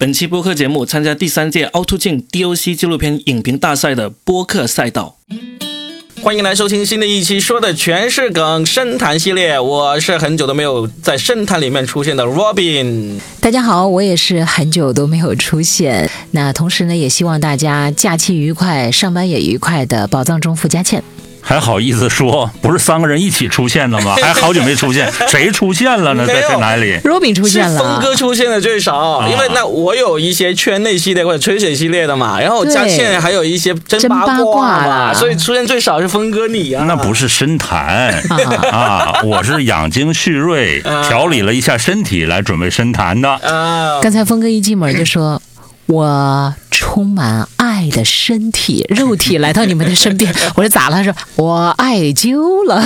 本期播客节目参加第三届凹凸镜 DOC 纪录片影评大赛的播客赛道。欢迎来收听新的一期，说的全是梗深谈系列。我是很久都没有在深谈里面出现的 Robin。大家好，我也是很久都没有出现。那同时呢，也希望大家假期愉快，上班也愉快的宝藏中富佳倩。还好意思说，不是三个人一起出现的吗？还好久没出现，谁出现了呢？在在哪里？Robin 出现了，峰哥出现的最少，因为那我有一些圈内系列或者吹水系列的嘛，然后佳倩还有一些真八卦嘛，所以出现最少是峰哥你啊。那不是深谈 啊，我是养精蓄锐，调理了一下身体来准备深谈的啊。刚才峰哥一进门就说。我充满爱的身体、肉体来到你们的身边。我说咋了？他说我艾灸了，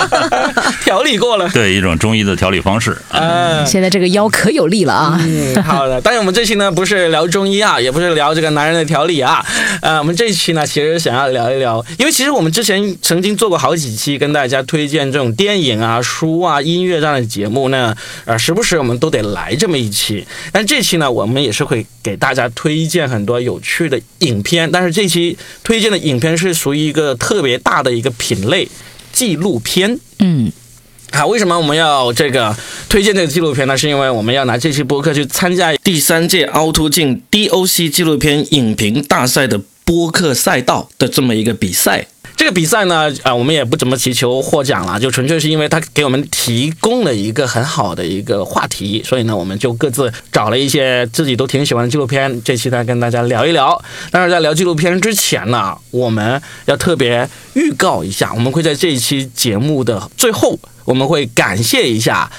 调理过了。对，一种中医的调理方式。嗯，现在这个腰可有力了啊。嗯，好的。但是我们这期呢，不是聊中医啊，也不是聊这个男人的调理啊。呃，我们这一期呢，其实想要聊一聊，因为其实我们之前曾经做过好几期跟大家推荐这种电影啊、书啊、音乐这样的节目呢，呃，时不时我们都得来这么一期。但这期呢，我们也是会给。大家推荐很多有趣的影片，但是这期推荐的影片是属于一个特别大的一个品类——纪录片。嗯，好，为什么我们要这个推荐这个纪录片呢？是因为我们要拿这期播客去参加第三届凹凸镜 DOC 纪录片影评大赛的播客赛道的这么一个比赛。这个比赛呢，啊，我们也不怎么祈求获奖了，就纯粹是因为他给我们提供了一个很好的一个话题，所以呢，我们就各自找了一些自己都挺喜欢的纪录片，这期再跟大家聊一聊。但是在聊纪录片之前呢，我们要特别预告一下，我们会在这一期节目的最后，我们会感谢一下。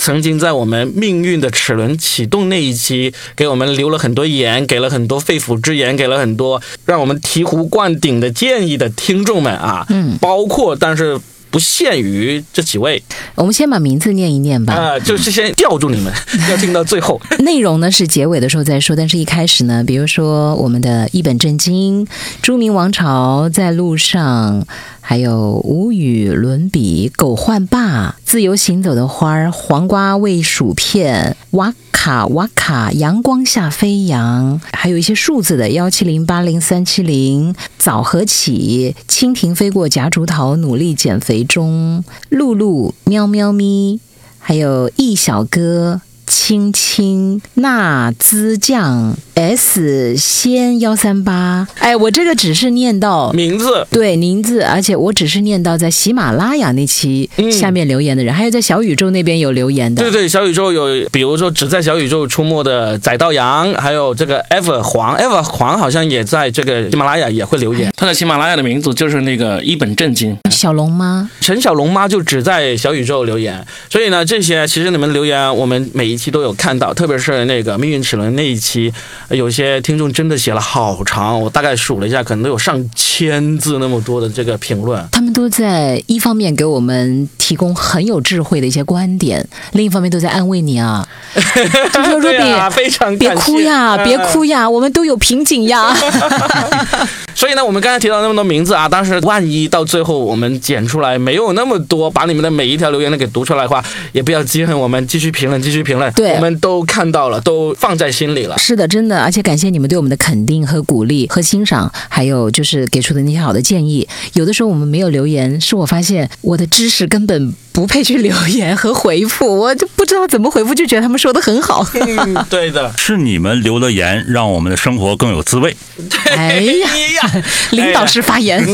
曾经在我们命运的齿轮启动那一期，给我们留了很多言，给了很多肺腑之言，给了很多让我们醍醐灌顶的建议的听众们啊，嗯，包括但是不限于这几位，我们先把名字念一念吧，啊，就是先吊住你们，要听到最后。内容呢是结尾的时候再说，但是一开始呢，比如说我们的一本正经，朱明王朝在路上。还有无与伦比，狗换爸，自由行走的花儿，黄瓜味薯片，哇卡哇卡，阳光下飞扬，还有一些数字的幺七零八零三七零，早和起，蜻蜓飞过夹竹桃，努力减肥中，露露喵喵咪，还有易小哥。青青纳兹酱 S 仙幺三八，哎，我这个只是念到名字，对名字，而且我只是念到在喜马拉雅那期下面留言的人，还有在小宇宙那边有留言的。对对，小宇宙有，比如说只在小宇宙出没的宰道阳，还有这个 ever 黄，ever 黄好像也在这个喜马拉雅也会留言。他在喜马拉雅的名字就是那个一本正经小龙妈，陈小龙妈就只在小宇宙留言。所以呢，这些其实你们留言，我们每一期都有看到。特别是那个命运齿轮那一期，有些听众真的写了好长，我大概数了一下，可能都有上千字那么多的这个评论。他们都在一方面给我们提供很有智慧的一些观点，另一方面都在安慰你啊，就说若比非常别哭呀，别哭呀，我们都有瓶颈呀。所以呢，我们刚才提到那么多名字啊，但是万一到最后我们剪出来没有那么多，把你们的每一条留言都给读出来的话，也不要记恨我们，继续评论，继续评论。对，我们都看到了，都放在心里了。是的，真的，而且感谢你们对我们的肯定和鼓励和欣赏，还有就是给出的那些好的建议。有的时候我们没有留言，是我发现我的知识根本。不配去留言和回复，我就不知道怎么回复，就觉得他们说的很好。对的，是你们留的言，让我们的生活更有滋味。哎呀，领导式发言，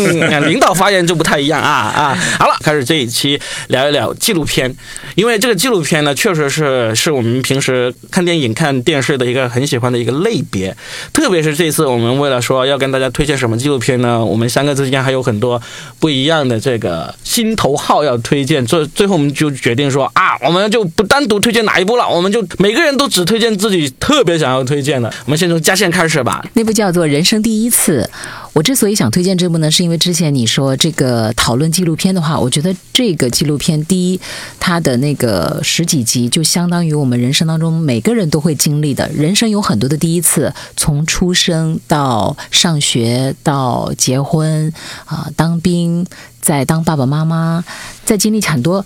领导发言就不太一样啊啊！好了，开始这一期聊一聊纪录片，因为这个纪录片呢，确实是是我们平时看电影、看电视的一个很喜欢的一个类别。特别是这次我们为了说要跟大家推荐什么纪录片呢，我们三个之间还有很多不一样的这个心头号要推荐。这最后我们就决定说啊，我们就不单独推荐哪一部了，我们就每个人都只推荐自己特别想要推荐的。我们先从加线开始吧。那部叫做《人生第一次》。我之所以想推荐这部呢，是因为之前你说这个讨论纪录片的话，我觉得这个纪录片第一，它的那个十几集就相当于我们人生当中每个人都会经历的。人生有很多的第一次，从出生到上学到结婚啊，当兵。在当爸爸妈妈，在经历很多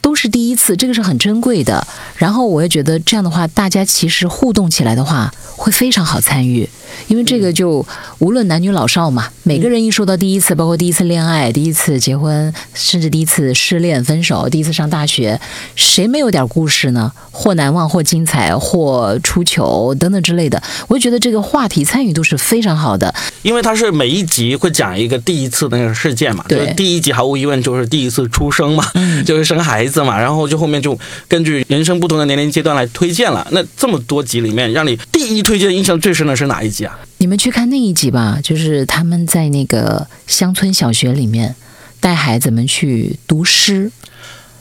都是第一次，这个是很珍贵的。然后我也觉得这样的话，大家其实互动起来的话，会非常好参与，因为这个就无论男女老少嘛，每个人一说到第一次，包括第一次恋爱、第一次结婚，甚至第一次失恋分手、第一次上大学，谁没有点故事呢？或难忘，或精彩，或出糗等等之类的。我就觉得这个话题参与度是非常好的，因为它是每一集会讲一个第一次的那个事件嘛。对，第一集毫无疑问就是第一次出生嘛，就是生孩子嘛，然后就后面就根据人生不同的年龄阶段来推荐了。那这么多集里面，让你第一推荐印象最深的是哪一集啊？你们去看那一集吧，就是他们在那个乡村小学里面带孩子们去读诗。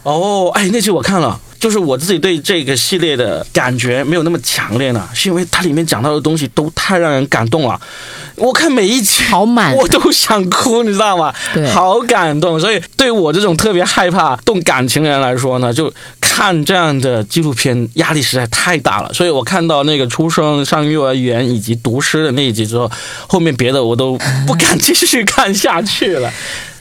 哦，哎，那集我看了。就是我自己对这个系列的感觉没有那么强烈呢，是因为它里面讲到的东西都太让人感动了。我看每一集好满，我都想哭，你知道吗？对，好感动。所以对我这种特别害怕动感情的人来说呢，就看这样的纪录片压力实在太大了。所以我看到那个出生、上幼儿园以及读诗的那一集之后，后面别的我都不敢 继续看下去了。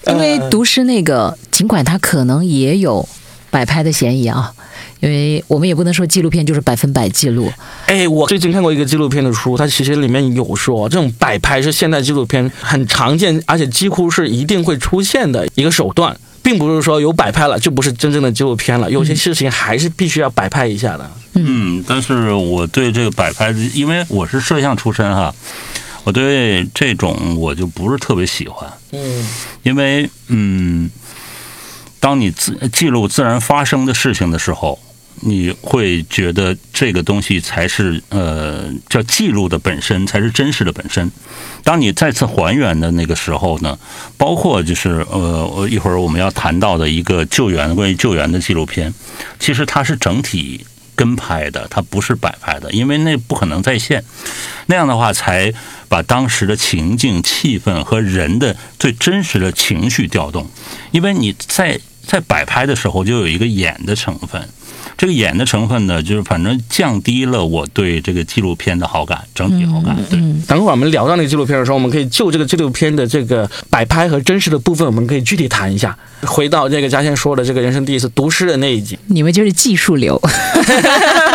因为读诗那个，尽管它可能也有摆拍的嫌疑啊。因为我们也不能说纪录片就是百分百记录。哎，我最近看过一个纪录片的书，它其实里面有说，这种摆拍是现代纪录片很常见，而且几乎是一定会出现的一个手段，并不是说有摆拍了就不是真正的纪录片了。有些事情还是必须要摆拍一下的。嗯，但是我对这个摆拍，因为我是摄像出身哈，我对这种我就不是特别喜欢。嗯，因为嗯，当你自记录自然发生的事情的时候。你会觉得这个东西才是呃叫记录的本身，才是真实的本身。当你再次还原的那个时候呢，包括就是呃，一会儿我们要谈到的一个救援关于救援的纪录片，其实它是整体跟拍的，它不是摆拍的，因为那不可能在线。那样的话，才把当时的情境、气氛和人的最真实的情绪调动。因为你在在摆拍的时候，就有一个演的成分。这个演的成分呢，就是反正降低了我对这个纪录片的好感，整体好感。对，等会儿我们聊到那个纪录片的时候，我们可以就这个纪录片的这个摆拍和真实的部分，我们可以具体谈一下。回到这个嘉倩说的这个人生第一次读诗的那一集，你们就是技术流。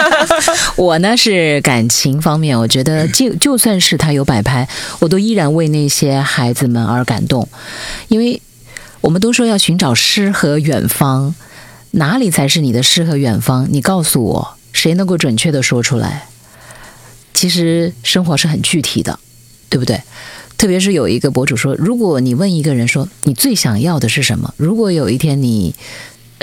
我呢是感情方面，我觉得就就算是他有摆拍，我都依然为那些孩子们而感动，因为我们都说要寻找诗和远方。哪里才是你的诗和远方？你告诉我，谁能够准确的说出来？其实生活是很具体的，对不对？特别是有一个博主说，如果你问一个人说你最想要的是什么？如果有一天你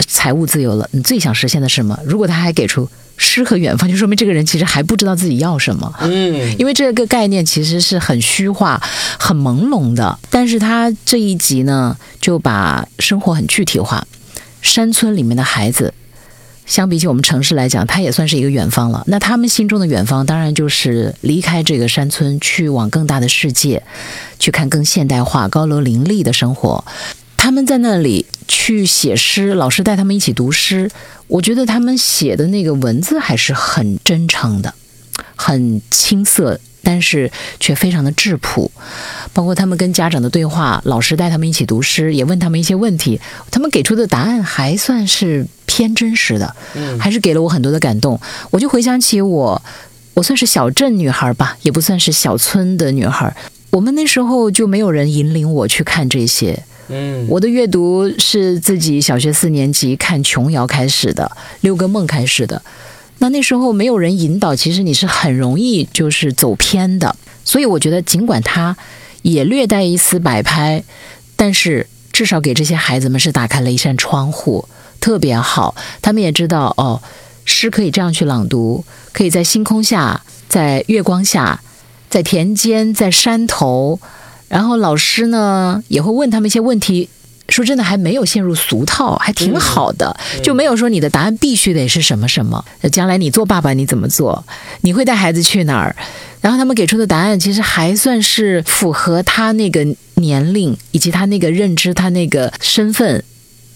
财务自由了，你最想实现的是什么？如果他还给出诗和远方，就说明这个人其实还不知道自己要什么。嗯，因为这个概念其实是很虚化、很朦胧的。但是他这一集呢，就把生活很具体化。山村里面的孩子，相比起我们城市来讲，他也算是一个远方了。那他们心中的远方，当然就是离开这个山村，去往更大的世界，去看更现代化、高楼林立的生活。他们在那里去写诗，老师带他们一起读诗。我觉得他们写的那个文字还是很真诚的，很青涩。但是却非常的质朴，包括他们跟家长的对话，老师带他们一起读诗，也问他们一些问题，他们给出的答案还算是偏真实的，还是给了我很多的感动。我就回想起我，我算是小镇女孩吧，也不算是小村的女孩。我们那时候就没有人引领我去看这些，嗯，我的阅读是自己小学四年级看琼瑶开始的，六个梦开始的。那那时候没有人引导，其实你是很容易就是走偏的。所以我觉得，尽管他也略带一丝摆拍，但是至少给这些孩子们是打开了一扇窗户，特别好。他们也知道哦，诗可以这样去朗读，可以在星空下，在月光下，在田间，在山头。然后老师呢也会问他们一些问题。说真的，还没有陷入俗套，还挺好的，就没有说你的答案必须得是什么什么。将来你做爸爸，你怎么做？你会带孩子去哪儿？然后他们给出的答案其实还算是符合他那个年龄以及他那个认知、他那个身份，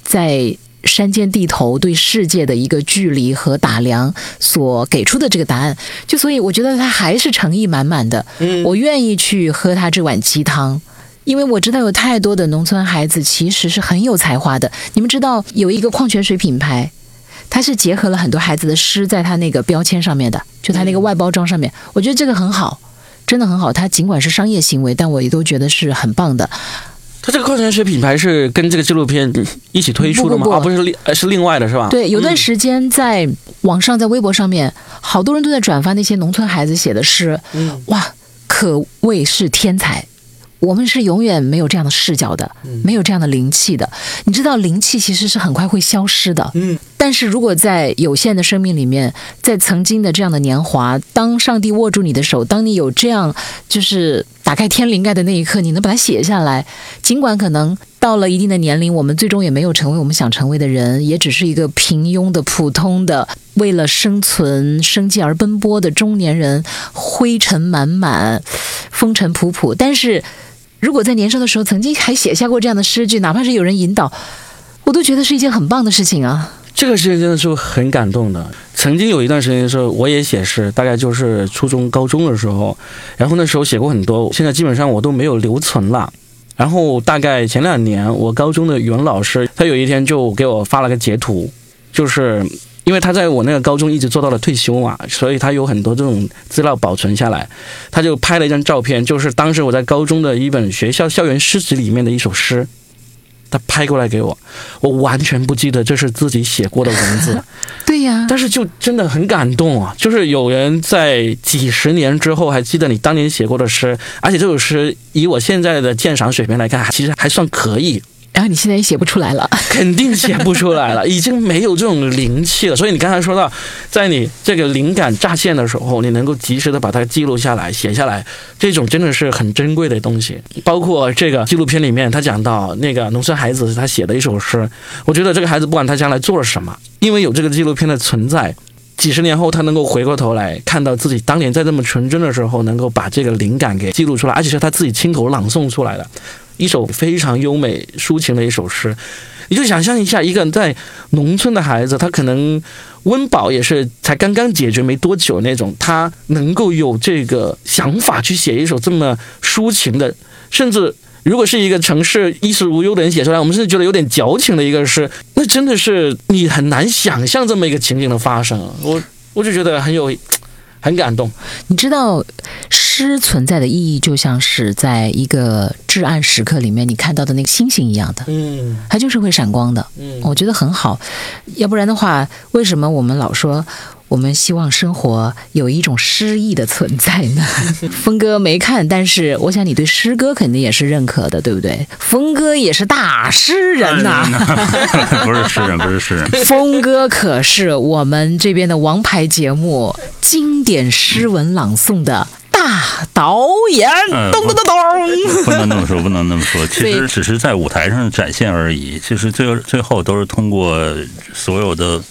在山间地头对世界的一个距离和打量所给出的这个答案。就所以我觉得他还是诚意满满的。我愿意去喝他这碗鸡汤。因为我知道有太多的农村孩子其实是很有才华的。你们知道有一个矿泉水品牌，它是结合了很多孩子的诗在它那个标签上面的，就它那个外包装上面，我觉得这个很好，真的很好。它尽管是商业行为，但我也都觉得是很棒的。它这个矿泉水品牌是跟这个纪录片一起推出的吗？不不不啊，不是另呃是另外的是吧？对，有段时间在网上，在微博上面，好多人都在转发那些农村孩子写的诗，嗯哇，可谓是天才。我们是永远没有这样的视角的，没有这样的灵气的。你知道，灵气其实是很快会消失的。嗯，但是如果在有限的生命里面，在曾经的这样的年华，当上帝握住你的手，当你有这样就是打开天灵盖的那一刻，你能把它写下来，尽管可能到了一定的年龄，我们最终也没有成为我们想成为的人，也只是一个平庸的、普通的，为了生存、生计而奔波的中年人，灰尘满满，风尘仆仆。但是如果在年少的时候曾经还写下过这样的诗句，哪怕是有人引导，我都觉得是一件很棒的事情啊。这个事情真的是很感动的。曾经有一段时间的时候，我也写诗，大概就是初中、高中的时候，然后那时候写过很多，现在基本上我都没有留存了。然后大概前两年，我高中的语文老师，他有一天就给我发了个截图，就是因为他在我那个高中一直做到了退休嘛，所以他有很多这种资料保存下来。他就拍了一张照片，就是当时我在高中的一本学校校园诗集里面的一首诗。他拍过来给我，我完全不记得这是自己写过的文字，对呀，但是就真的很感动啊！就是有人在几十年之后还记得你当年写过的诗，而且这首诗以我现在的鉴赏水平来看，其实还算可以。然后你现在也写不出来了，肯定写不出来了，已经没有这种灵气了。所以你刚才说到，在你这个灵感乍现的时候，你能够及时的把它记录下来、写下来，这种真的是很珍贵的东西。包括这个纪录片里面，他讲到那个农村孩子他写的一首诗，我觉得这个孩子不管他将来做了什么，因为有这个纪录片的存在。几十年后，他能够回过头来看到自己当年在这么纯真的时候，能够把这个灵感给记录出来，而且是他自己亲口朗诵出来的，一首非常优美抒情的一首诗。你就想象一下，一个在农村的孩子，他可能温饱也是才刚刚解决没多久那种，他能够有这个想法去写一首这么抒情的，甚至。如果是一个城市衣食无忧的人写出来，我们甚至觉得有点矫情的一个诗，那真的是你很难想象这么一个情景的发生。我我就觉得很有很感动。你知道，诗存在的意义就像是在一个至暗时刻里面你看到的那个星星一样的，嗯它就是会闪光的。嗯，我觉得很好，要不然的话，为什么我们老说我们希望生活有一种诗意的存在呢？峰哥没看，但是我想你对诗歌肯定也是认可的，对不对？峰哥也是大诗人呐、不是诗人，不是诗人。峰哥可是我们这边的王牌节目经典诗文朗诵的大导演，嗯咚咚咚咚。不能那么说，不能那么说。其实只是在舞台上展现而已。其实最最后都是通过所有的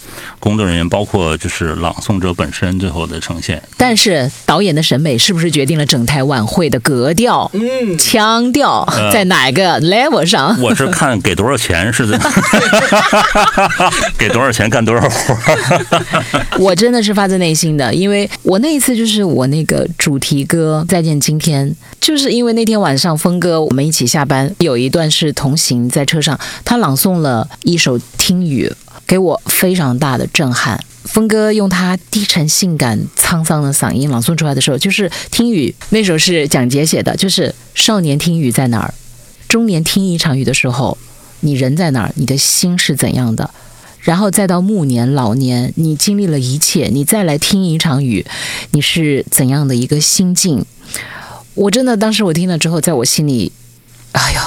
工作人员，包括就是朗诵者本身最后的呈现。但是导演的审美是不是决定了整台晚会的格调、嗯，腔调呃在哪个 level 上？我是看给多少钱是的，给多少钱干多少活儿。我真的是发自内心的，因为我那一次就是我那个主题歌《再见今天》，就是因为那天晚上峰哥我们一起下班，有一段是同行在车上，他朗诵了一首《听雨》，给我非常大的震撼。峰哥用他低沉、性感、沧桑的嗓音朗诵出来的时候，就是《听雨》那首是蒋捷写的，就是少年听雨在哪儿，中年听一场雨的时候，你人在哪儿，你的心是怎样的？然后再到暮年、老年，你经历了一切，你再来听一场雨，你是怎样的一个心境？我真的当时我听了之后，在我心里，哎呦，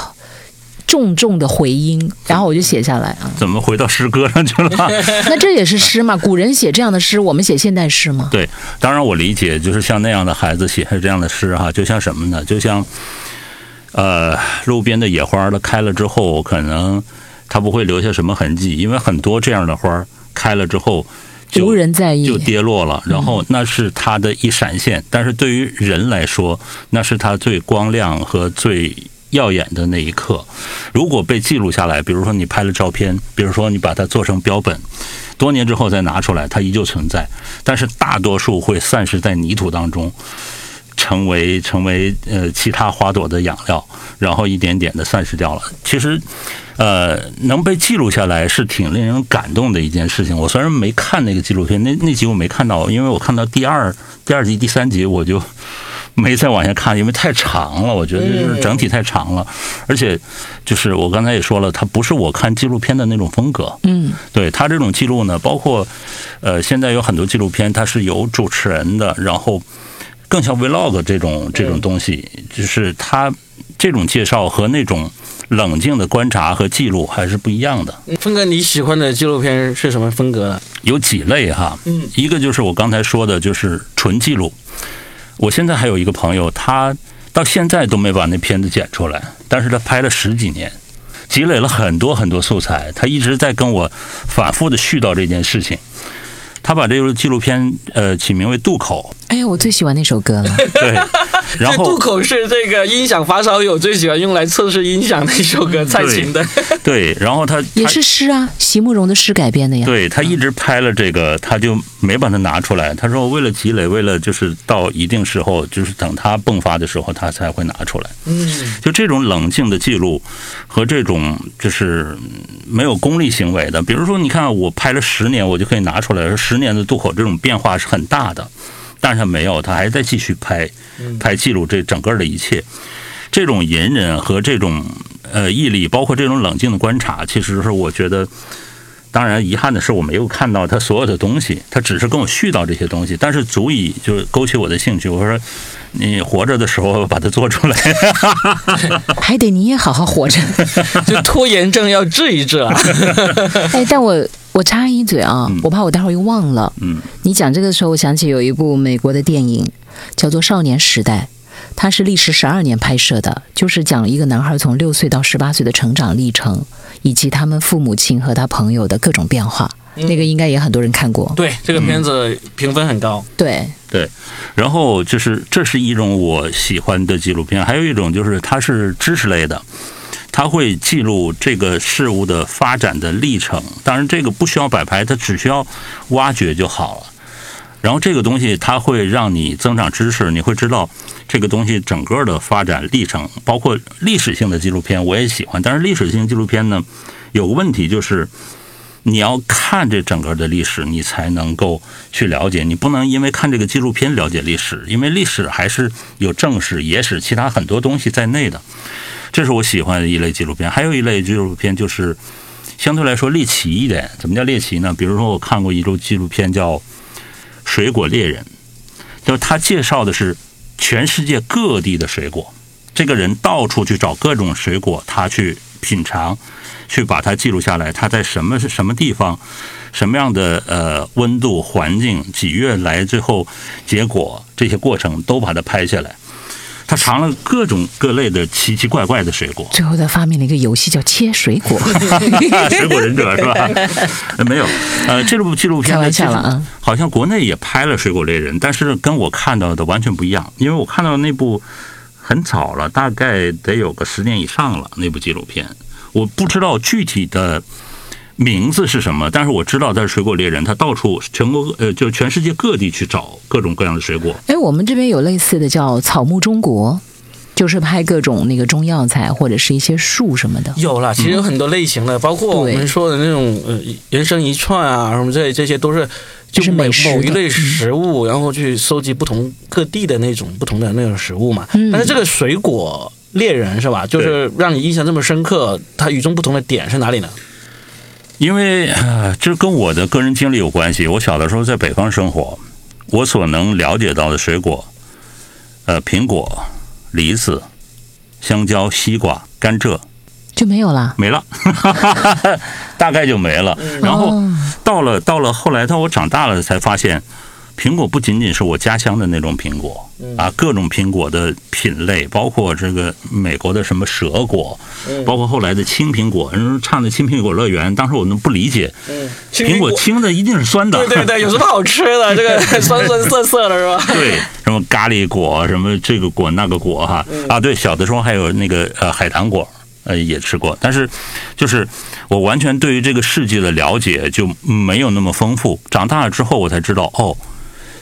重重的回音，然后我就写下来啊。怎么回到诗歌上去了？那这也是诗嘛？古人写这样的诗，我们写现代诗吗？对，当然我理解，就是像那样的孩子写下这样的诗哈，就像什么呢？就像呃，路边的野花它开了之后，可能它不会留下什么痕迹，因为很多这样的花开了之后就无人在意就。跌落了，然后那是它的一闪现，但是对于人来说，那是它最光亮和最耀眼的那一刻。如果被记录下来，比如说你拍了照片，比如说你把它做成标本，多年之后再拿出来，它依旧存在，但是大多数会散失在泥土当中。成为成为呃其他花朵的养料，然后一点点的散失掉了。其实，呃，能被记录下来是挺令人感动的一件事情。我虽然没看那个纪录片，那那集我没看到，因为我看到第二第二集、第三集我就。没再往下看，因为太长了，我觉得就是整体太长了，而且就是我刚才也说了，它不是我看纪录片的那种风格。嗯，对它这种记录呢，包括呃，现在有很多纪录片，它是有主持人的，然后更像 vlog 这种这种东西，就是它这种介绍和那种冷静的观察和记录还是不一样的。峰哥，你喜欢的纪录片是什么风格的？有几类哈，嗯，一个就是我刚才说的，就是纯记录。我现在还有一个朋友，他到现在都没把那片子剪出来，但是他拍了十几年，积累了很多很多素材，他一直在跟我反复的絮叨这件事情。他把这个纪录片呃起名为《渡口》。哎呀，我最喜欢那首歌了。对，然后渡口是这个音响发烧友最喜欢用来测试音响的一首歌，蔡琴的。对，然后他也是诗啊，席慕容的诗改编的呀。对他一直拍了这个，他就没把它拿出来。他说为了积累，为了就是到一定时候，就是等他迸发的时候，他才会拿出来。嗯，就这种冷静的记录和这种就是没有功利行为的，比如说你看我拍了十年，我就可以拿出来，说十年的渡口这种变化是很大的。但是他没有，他还在继续拍，拍记录这整个的一切。这种隐忍和这种呃毅力，包括这种冷静的观察，其实是我觉得，当然遗憾的是我没有看到他所有的东西，他只是跟我絮叨这些东西，但是足以就勾起我的兴趣。我说你活着的时候把它做出来，还得你也好好活着。就拖延症要治一治啊。哎，但我我插一嘴啊，我怕我待会儿又忘了。嗯，你讲这个时候，我想起有一部美国的电影叫做《少年时代》，它是历时十二年拍摄的，就是讲一个男孩从六岁到十八岁的成长历程，以及他们父母亲和他朋友的各种变化。那个应该也很多人看过。对，这个片子评分很高。对，对，然后就是这是一种我喜欢的纪录片，还有一种就是它是知识类的，它会记录这个事物的发展的历程。当然，这个不需要摆拍，它只需要挖掘就好了。然后这个东西它会让你增长知识，你会知道这个东西整个的发展历程，包括历史性的纪录片我也喜欢。但是历史性纪录片呢，有个问题就是。你要看这整个的历史，你才能够去了解。你不能因为看这个纪录片了解历史，因为历史还是有正史、野史、其他很多东西在内的。这是我喜欢的一类纪录片。还有一类纪录片就是相对来说猎奇一点。怎么叫猎奇呢？比如说我看过一部纪录片叫《水果猎人》，就是他介绍的是全世界各地的水果。这个人到处去找各种水果，他去品尝。去把它记录下来，它在什么是什么地方，什么样的呃温度环境，几月来，最后结果这些过程都把它拍下来。他尝了各种各类的奇奇怪怪的水果，最后他发明了一个游戏叫切水果，水果忍者是吧？没有，呃，这部纪录片开玩笑了啊，好像国内也拍了《水果猎人》，但是跟我看到的完全不一样，因为我看到那部很早了，大概得有个十年以上了，那部纪录片。我不知道具体的名字是什么，但是我知道他是水果猎人，他到处全国呃，就全世界各地去找各种各样的水果。哎，我们这边有类似的叫草木中国，就是拍各种那个中药材或者是一些树什么的。有了，其实有很多类型的，包括我们说的那种呃人生一串啊什么这这些都是就是每某一类食物，然后去收集不同各地的那种不同的那种食物嘛。但是这个水果。猎人是吧？就是让你印象这么深刻，它与众不同的点是哪里呢？因为啊这跟我的个人经历有关系。我小的时候在北方生活，我所能了解到的水果，呃，苹果、梨子、香蕉、西瓜、甘蔗就没有了，没了，大概就没了。然后到了到了后来，到我长大了才发现。苹果不仅仅是我家乡的那种苹果啊，各种苹果的品类，包括这个美国的什么蛇果，包括后来的青苹果，人唱的青苹果乐园，当时我们不理解，苹果。青的一定是酸的，对对对，有什么好吃的？这个酸酸涩涩的是吧？对，什么咖喱果，什么这个果那个果哈。啊，对，小的时候还有那个呃海棠果，呃也吃过，但是就是我完全对于这个世界的了解就没有那么丰富，长大了之后我才知道哦。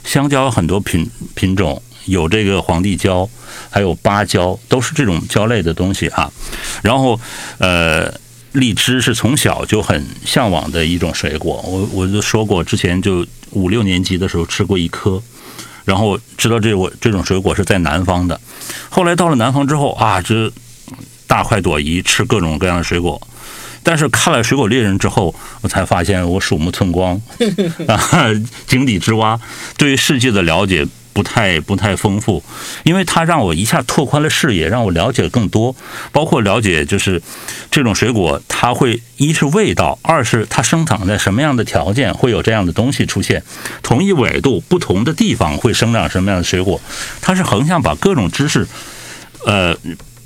香蕉很多品品种，有这个皇帝蕉，还有芭蕉，都是这种蕉类的东西啊。然后，呃，荔枝是从小就很向往的一种水果。我我就说过，之前就五六年级的时候吃过一颗，然后知道这我这种水果是在南方的。后来到了南方之后啊，这大快朵颐，吃各种各样的水果。但是看了《水果猎人》之后，我才发现我鼠目寸光 啊，井底之蛙，对于世界的了解不太不太丰富，因为它让我一下拓宽了视野，让我了解更多，包括了解就是这种水果，它会一是味道，二是它生长在什么样的条件会有这样的东西出现，同一纬度不同的地方会生长什么样的水果，它是横向把各种知识，呃。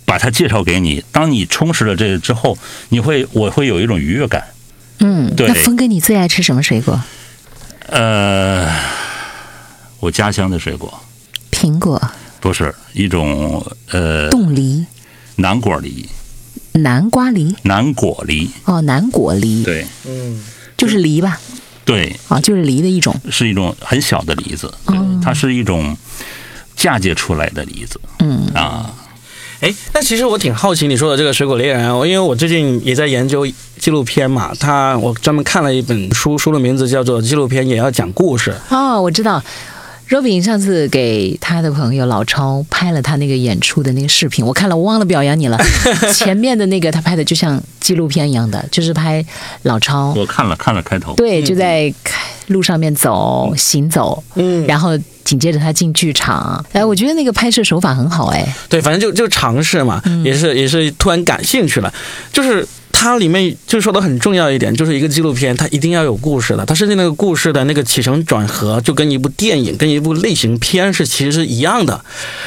把它介绍给你，当你充实了这个之后，你会我会有一种愉悦感。嗯，对。那峰哥，你最爱吃什么水果？呃，我家乡的水果。苹果、不是一种呃冻梨、南果梨，南瓜梨，南果梨，哦，南果梨，对。嗯，就是梨吧？对，啊，就是梨的一种。是一种很小的梨子，对，它是一种嫁接出来的梨子。嗯，啊。哎，那其实我挺好奇你说的这个水果猎人啊，因为我最近也在研究纪录片嘛，他我专门看了一本书，书的名字叫做《纪录片也要讲故事》。哦，我知道。Robin 上次给他的朋友老超拍了他那个演出的那个视频，我看了，我忘了表扬你了。前面的那个他拍的就像纪录片一样的，就是拍老超，我看了看了开头，对，就在开路上面走行走，嗯。然后紧接着他进剧场，哎，我觉得那个拍摄手法很好，哎，对，反正就就尝试嘛，也是也是突然感兴趣了，就是。它里面就说的很重要一点，就是一个纪录片，它一定要有故事的。它甚至那个故事的那个起承转合，就跟一部电影、跟一部类型片是其实是一样的。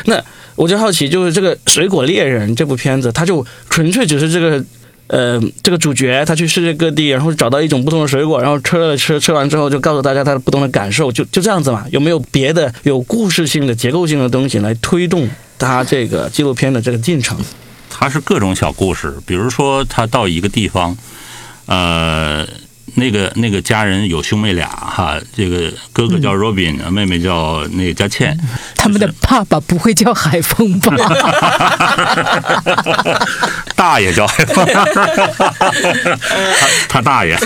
那我就好奇，就是这个《水果猎人》这部片子，它就纯粹只是这个呃这个主角他去世界各地，然后找到一种不同的水果，然后吃了吃，吃完之后就告诉大家他的不同的感受，就就这样子嘛？有没有别的有故事性的、结构性的东西来推动他这个纪录片的这个进程？它是各种小故事，比如说他到一个地方，呃，那个那个家人有兄妹俩哈，这个哥哥叫 Robin，、妹妹叫那个佳倩，他们的爸爸不会叫海风吧？大爷叫 他他大爷。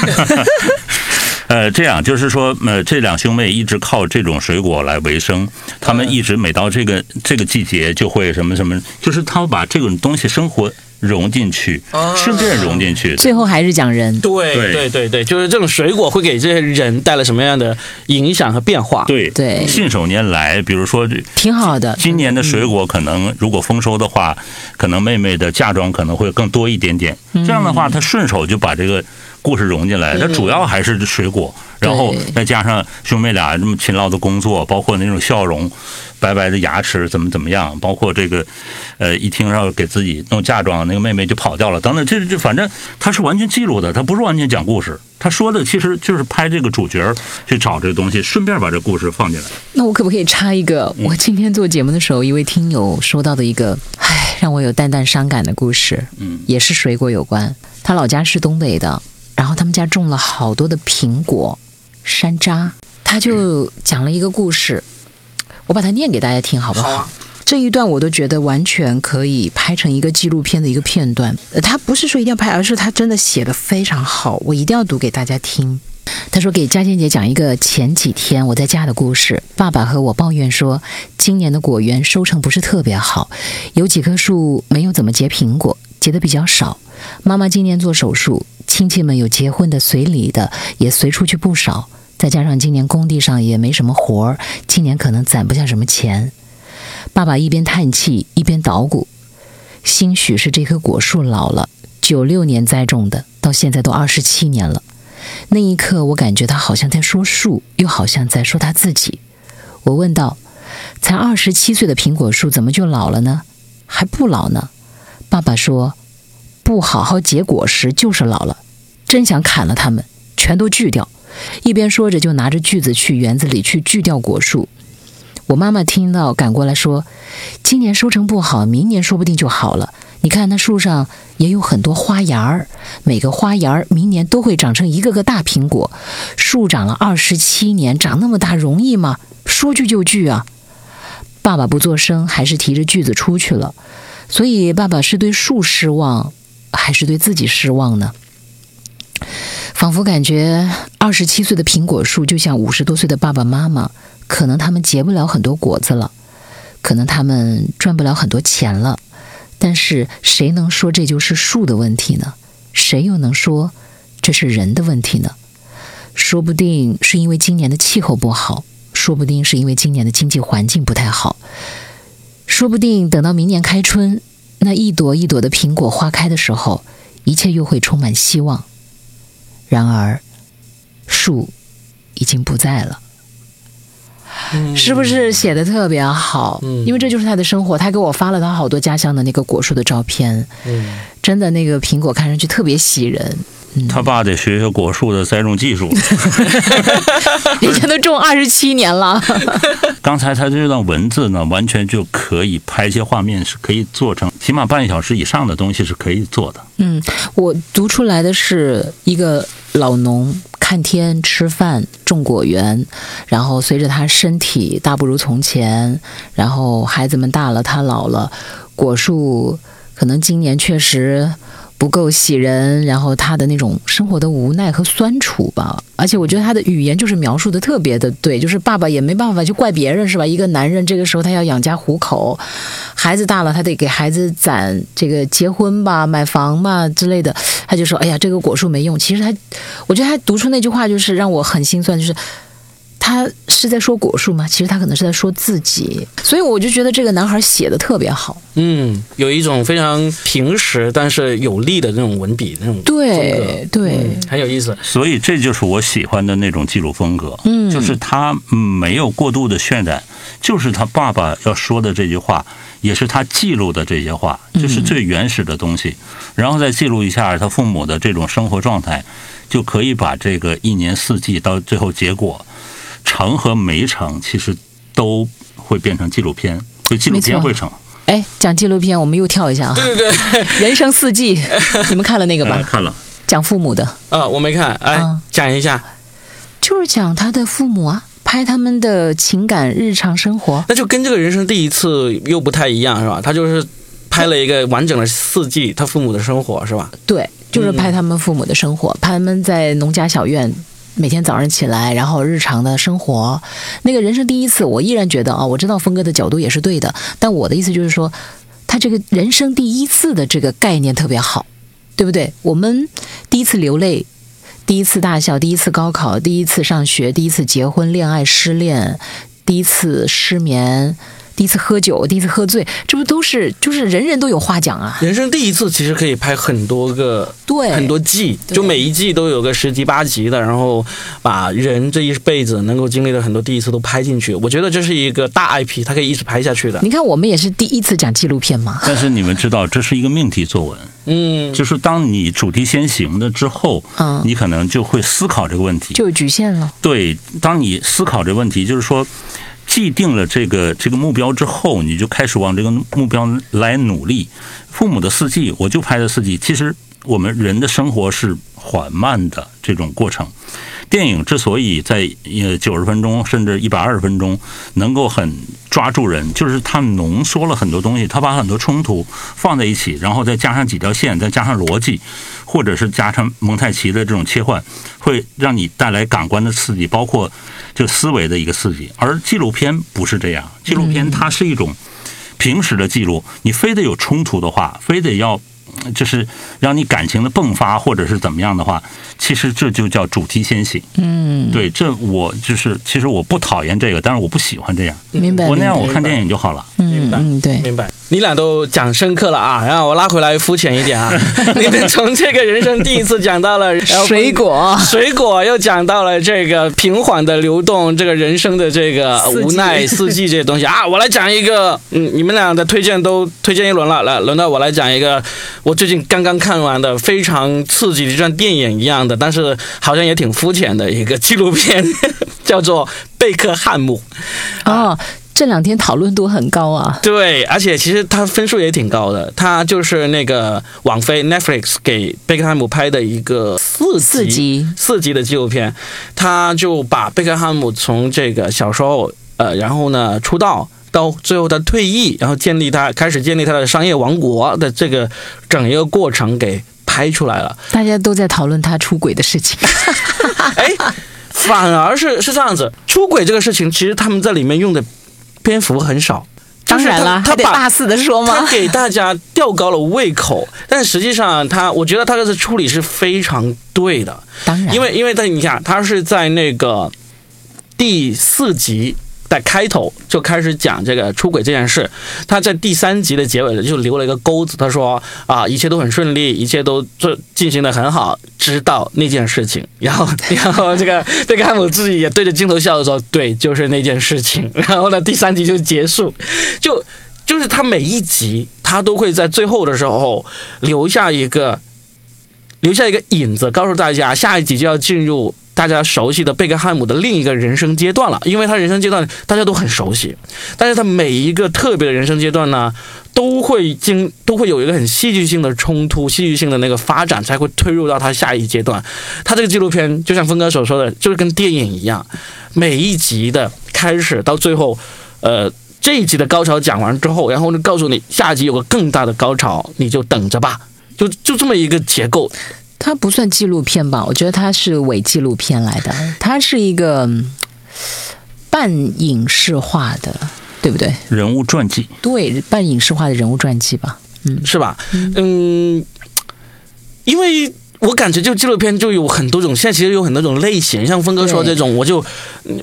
呃，这样就是说，呃，这两兄妹一直靠这种水果来维生，他们一直每到这个这个季节就会什么什么，就是他们把这种东西生活融进去，顺便融进去。最后还是讲人，对对对对对，就是这种水果会给这些人带来什么样的影响和变化？对对信手拈来，比如说挺好的。今年的水果可能如果丰收的话，可能妹妹的嫁妆可能会更多一点点。这样的话，她顺手就把这个故事融进来。它主要还是水果，然后再加上兄妹俩这么勤劳的工作，包括那种笑容、白白的牙齿怎么怎么样，包括这个，呃，一听要给自己弄嫁妆，那个妹妹就跑掉了，等等，这这反正他是完全记录的，他不是完全讲故事。他说的其实就是拍这个主角去找这个东西，顺便把这故事放进来。那我可不可以插一个？嗯我今天做节目的时候，一位听友说到的一个，唉，让我有淡淡伤感的故事，嗯，也是水果有关。他老家是东北的，然后他们家种了好多的苹果、山楂，他就讲了一个故事，我把它念给大家听，好不好？好啊这一段我都觉得完全可以拍成一个纪录片的一个片段。呃，他不是说一定要拍，而是他真的写的非常好，我一定要读给大家听。他说给佳倩姐讲一个前几天我在家的故事。爸爸和我抱怨说，今年的果园收成不是特别好，有几棵树没有怎么结苹果，结的比较少。妈妈今年做手术，亲戚们有结婚的、随礼的，也随出去不少。再加上今年工地上也没什么活儿，今年可能攒不下什么钱。爸爸一边叹气一边捣鼓，兴许是这棵果树老了，九六年栽种的，到现在都二十七年了。那一刻，我感觉他好像在说树，又好像在说他自己。我问道：“才二十七岁的苹果树怎么就老了呢？还不老呢？”爸爸说：“不好好结果实就是老了，真想砍了他们，全都锯掉。”一边说着，就拿着锯子去园子里去锯掉果树。我妈妈听到，赶过来说：“今年收成不好，明年说不定就好了。你看那树上也有很多花芽儿，每个花芽儿明年都会长成一个个大苹果。树长了二十七年，长那么大容易吗？说锯就锯啊！”爸爸不作声，还是提着锯子出去了。所以，爸爸是对树失望，还是对自己失望呢？仿佛感觉二十七岁的苹果树就像五十多岁的爸爸妈妈，可能他们结不了很多果子了，可能他们赚不了很多钱了。但是，谁能说这就是树的问题呢？谁又能说这是人的问题呢？说不定是因为今年的气候不好，说不定是因为今年的经济环境不太好，说不定等到明年开春，那一朵一朵的苹果花开的时候，一切又会充满希望。然而，树已经不在了。是不是写的特别好？因为这就是他的生活。他给我发了他好多家乡的那个果树的照片，真的那个苹果看上去特别喜人。他爸得学学果树的栽种技术，人家都种二十七年了。刚才他这段文字呢，完全就可以拍一些画面，是可以做成起码半小时以上的东西是可以做的。嗯，我读出来的是一个老农看天吃饭种果园，然后随着他身体大不如从前，然后孩子们大了，他老了，果树可能今年确实。不够喜人，然后他的那种生活的无奈和酸楚吧，而且我觉得他的语言就是描述的特别的对，就是爸爸也没办法去怪别人是吧？一个男人这个时候他要养家糊口，孩子大了他得给孩子攒这个结婚吧、买房吧之类的，他就说：“哎呀，这个果树没用。”其实他，我觉得他读出那句话就是让我很心酸，就是。他是在说果树吗？其实他可能是在说自己，所以我就觉得这个男孩写的特别好。嗯，有一种非常平实但是有力的那种文笔，那种对对，很有意思。所以这就是我喜欢的那种记录风格。嗯，就是他没有过度的渲染，就是他爸爸要说的这句话，也是他记录的这些话，就是最原始的东西，然后再记录一下他父母的这种生活状态，就可以把这个一年四季到最后结果。成和没成，其实都会变成纪录片，就纪录片会成。哎，讲纪录片，我们又跳一下啊！对对对，人生四季，你们看了那个吧？看了。讲父母的啊，我没看。哎，讲一下，就是讲他的父母啊，拍他们的情感日常生活。那就跟这个人生第一次又不太一样，是吧？他就是拍了一个完整的四季，他父母的生活，是吧？对，就是拍他们父母的生活，拍他们在农家小院。每天早上起来，然后日常的生活，那个人生第一次，我依然觉得啊，我知道峰哥的角度也是对的，但我的意思就是说，他这个人生第一次的这个概念特别好，对不对？我们第一次流泪，第一次大笑，第一次高考，第一次上学，第一次结婚、恋爱、失恋，第一次失眠。第一次喝酒，第一次喝醉，这不都是就是人人都有话讲啊？人生第一次其实可以拍很多个，对，很多季，就每一季都有个十集八集的，然后把人这一辈子能够经历的很多第一次都拍进去。我觉得这是一个大 IP，它可以一直拍下去的。你看，我们也是第一次讲纪录片嘛。但是你们知道，这是一个命题作文，嗯，就是当你主题先行的之后，嗯，你可能就会思考这个问题，就有局限了。对，当你思考这个问题，就是说。既定了这个这个目标之后，你就开始往这个目标来努力。父母的四季，我就拍的四季。其实我们人的生活是缓慢的这种过程。电影之所以在呃九十分钟甚至一百二十分钟能够很抓住人，就是它浓缩了很多东西，它把很多冲突放在一起，然后再加上几条线，再加上逻辑，或者是加上蒙太奇的这种切换，会让你带来感官的刺激，包括就思维的一个刺激。而纪录片不是这样，纪录片它是一种平时的记录，你非得有冲突的话，非得要。就是让你感情的迸发，或者是怎么样的话，其实这就叫主题先行。嗯，对，这我就是，其实我不讨厌这个，但是我不喜欢这样。明白，我那样我看电影就好了。嗯嗯，对，明白。你俩都讲深刻了啊，然后我拉回来肤浅一点啊。你们从这个人生第一次讲到了水果，水果又讲到了这个平缓的流动，这个人生的这个无奈四季这些东西啊。我来讲一个，嗯，你们俩的推荐都推荐一轮了，来轮到我来讲一个，我最近刚刚看完的非常刺激的，像电影一样的，但是好像也挺肤浅的一个纪录片，叫做《贝克汉姆》哦。这两天讨论度很高啊，对，而且其实他分数也挺高的。他就是那个网飞 Netflix 给贝克汉姆拍的一个四四集四集的纪录片，他就把贝克汉姆从这个小时候呃，然后呢出道。到最后他退役，然后建立他开始建立他的商业王国的这个整一个过程给拍出来了。大家都在讨论他出轨的事情。哎，反而是是这样子，出轨这个事情，其实他们在里面用的篇幅很少。当然了，他把大肆的说吗？他给大家吊高了胃口，但实际上他，我觉得他这次处理是非常对的。当然，因为因为在你看，他是在那个第四集。在开头就开始讲这个出轨这件事，他在第三集的结尾就留了一个钩子，他说啊，一切都很顺利，一切都做进行的很好，直到那件事情，然后然后这个贝克汉姆自己也对着镜头笑着说，对，就是那件事情，然后呢，第三集就结束，就就是他每一集他都会在最后的时候留下一个留下一个引子，告诉大家下一集就要进入。大家熟悉的贝克汉姆的另一个人生阶段了，因为他人生阶段大家都很熟悉，但是他每一个特别的人生阶段呢，都会经都会有一个很戏剧性的冲突，戏剧性的那个发展，才会推入到他下一阶段。他这个纪录片就像峰哥所说的，就是跟电影一样，每一集的开始到最后，呃，这一集的高潮讲完之后，然后就告诉你下一集有个更大的高潮，你就等着吧，就就这么一个结构。它不算纪录片吧？我觉得它是伪纪录片来的，它是一个半影视化的，对不对？人物传记，对，半影视化的人物传记吧，嗯，是吧？嗯，因为我感觉就纪录片就有很多种，现在其实有很多种类型，像峰哥说这种，我就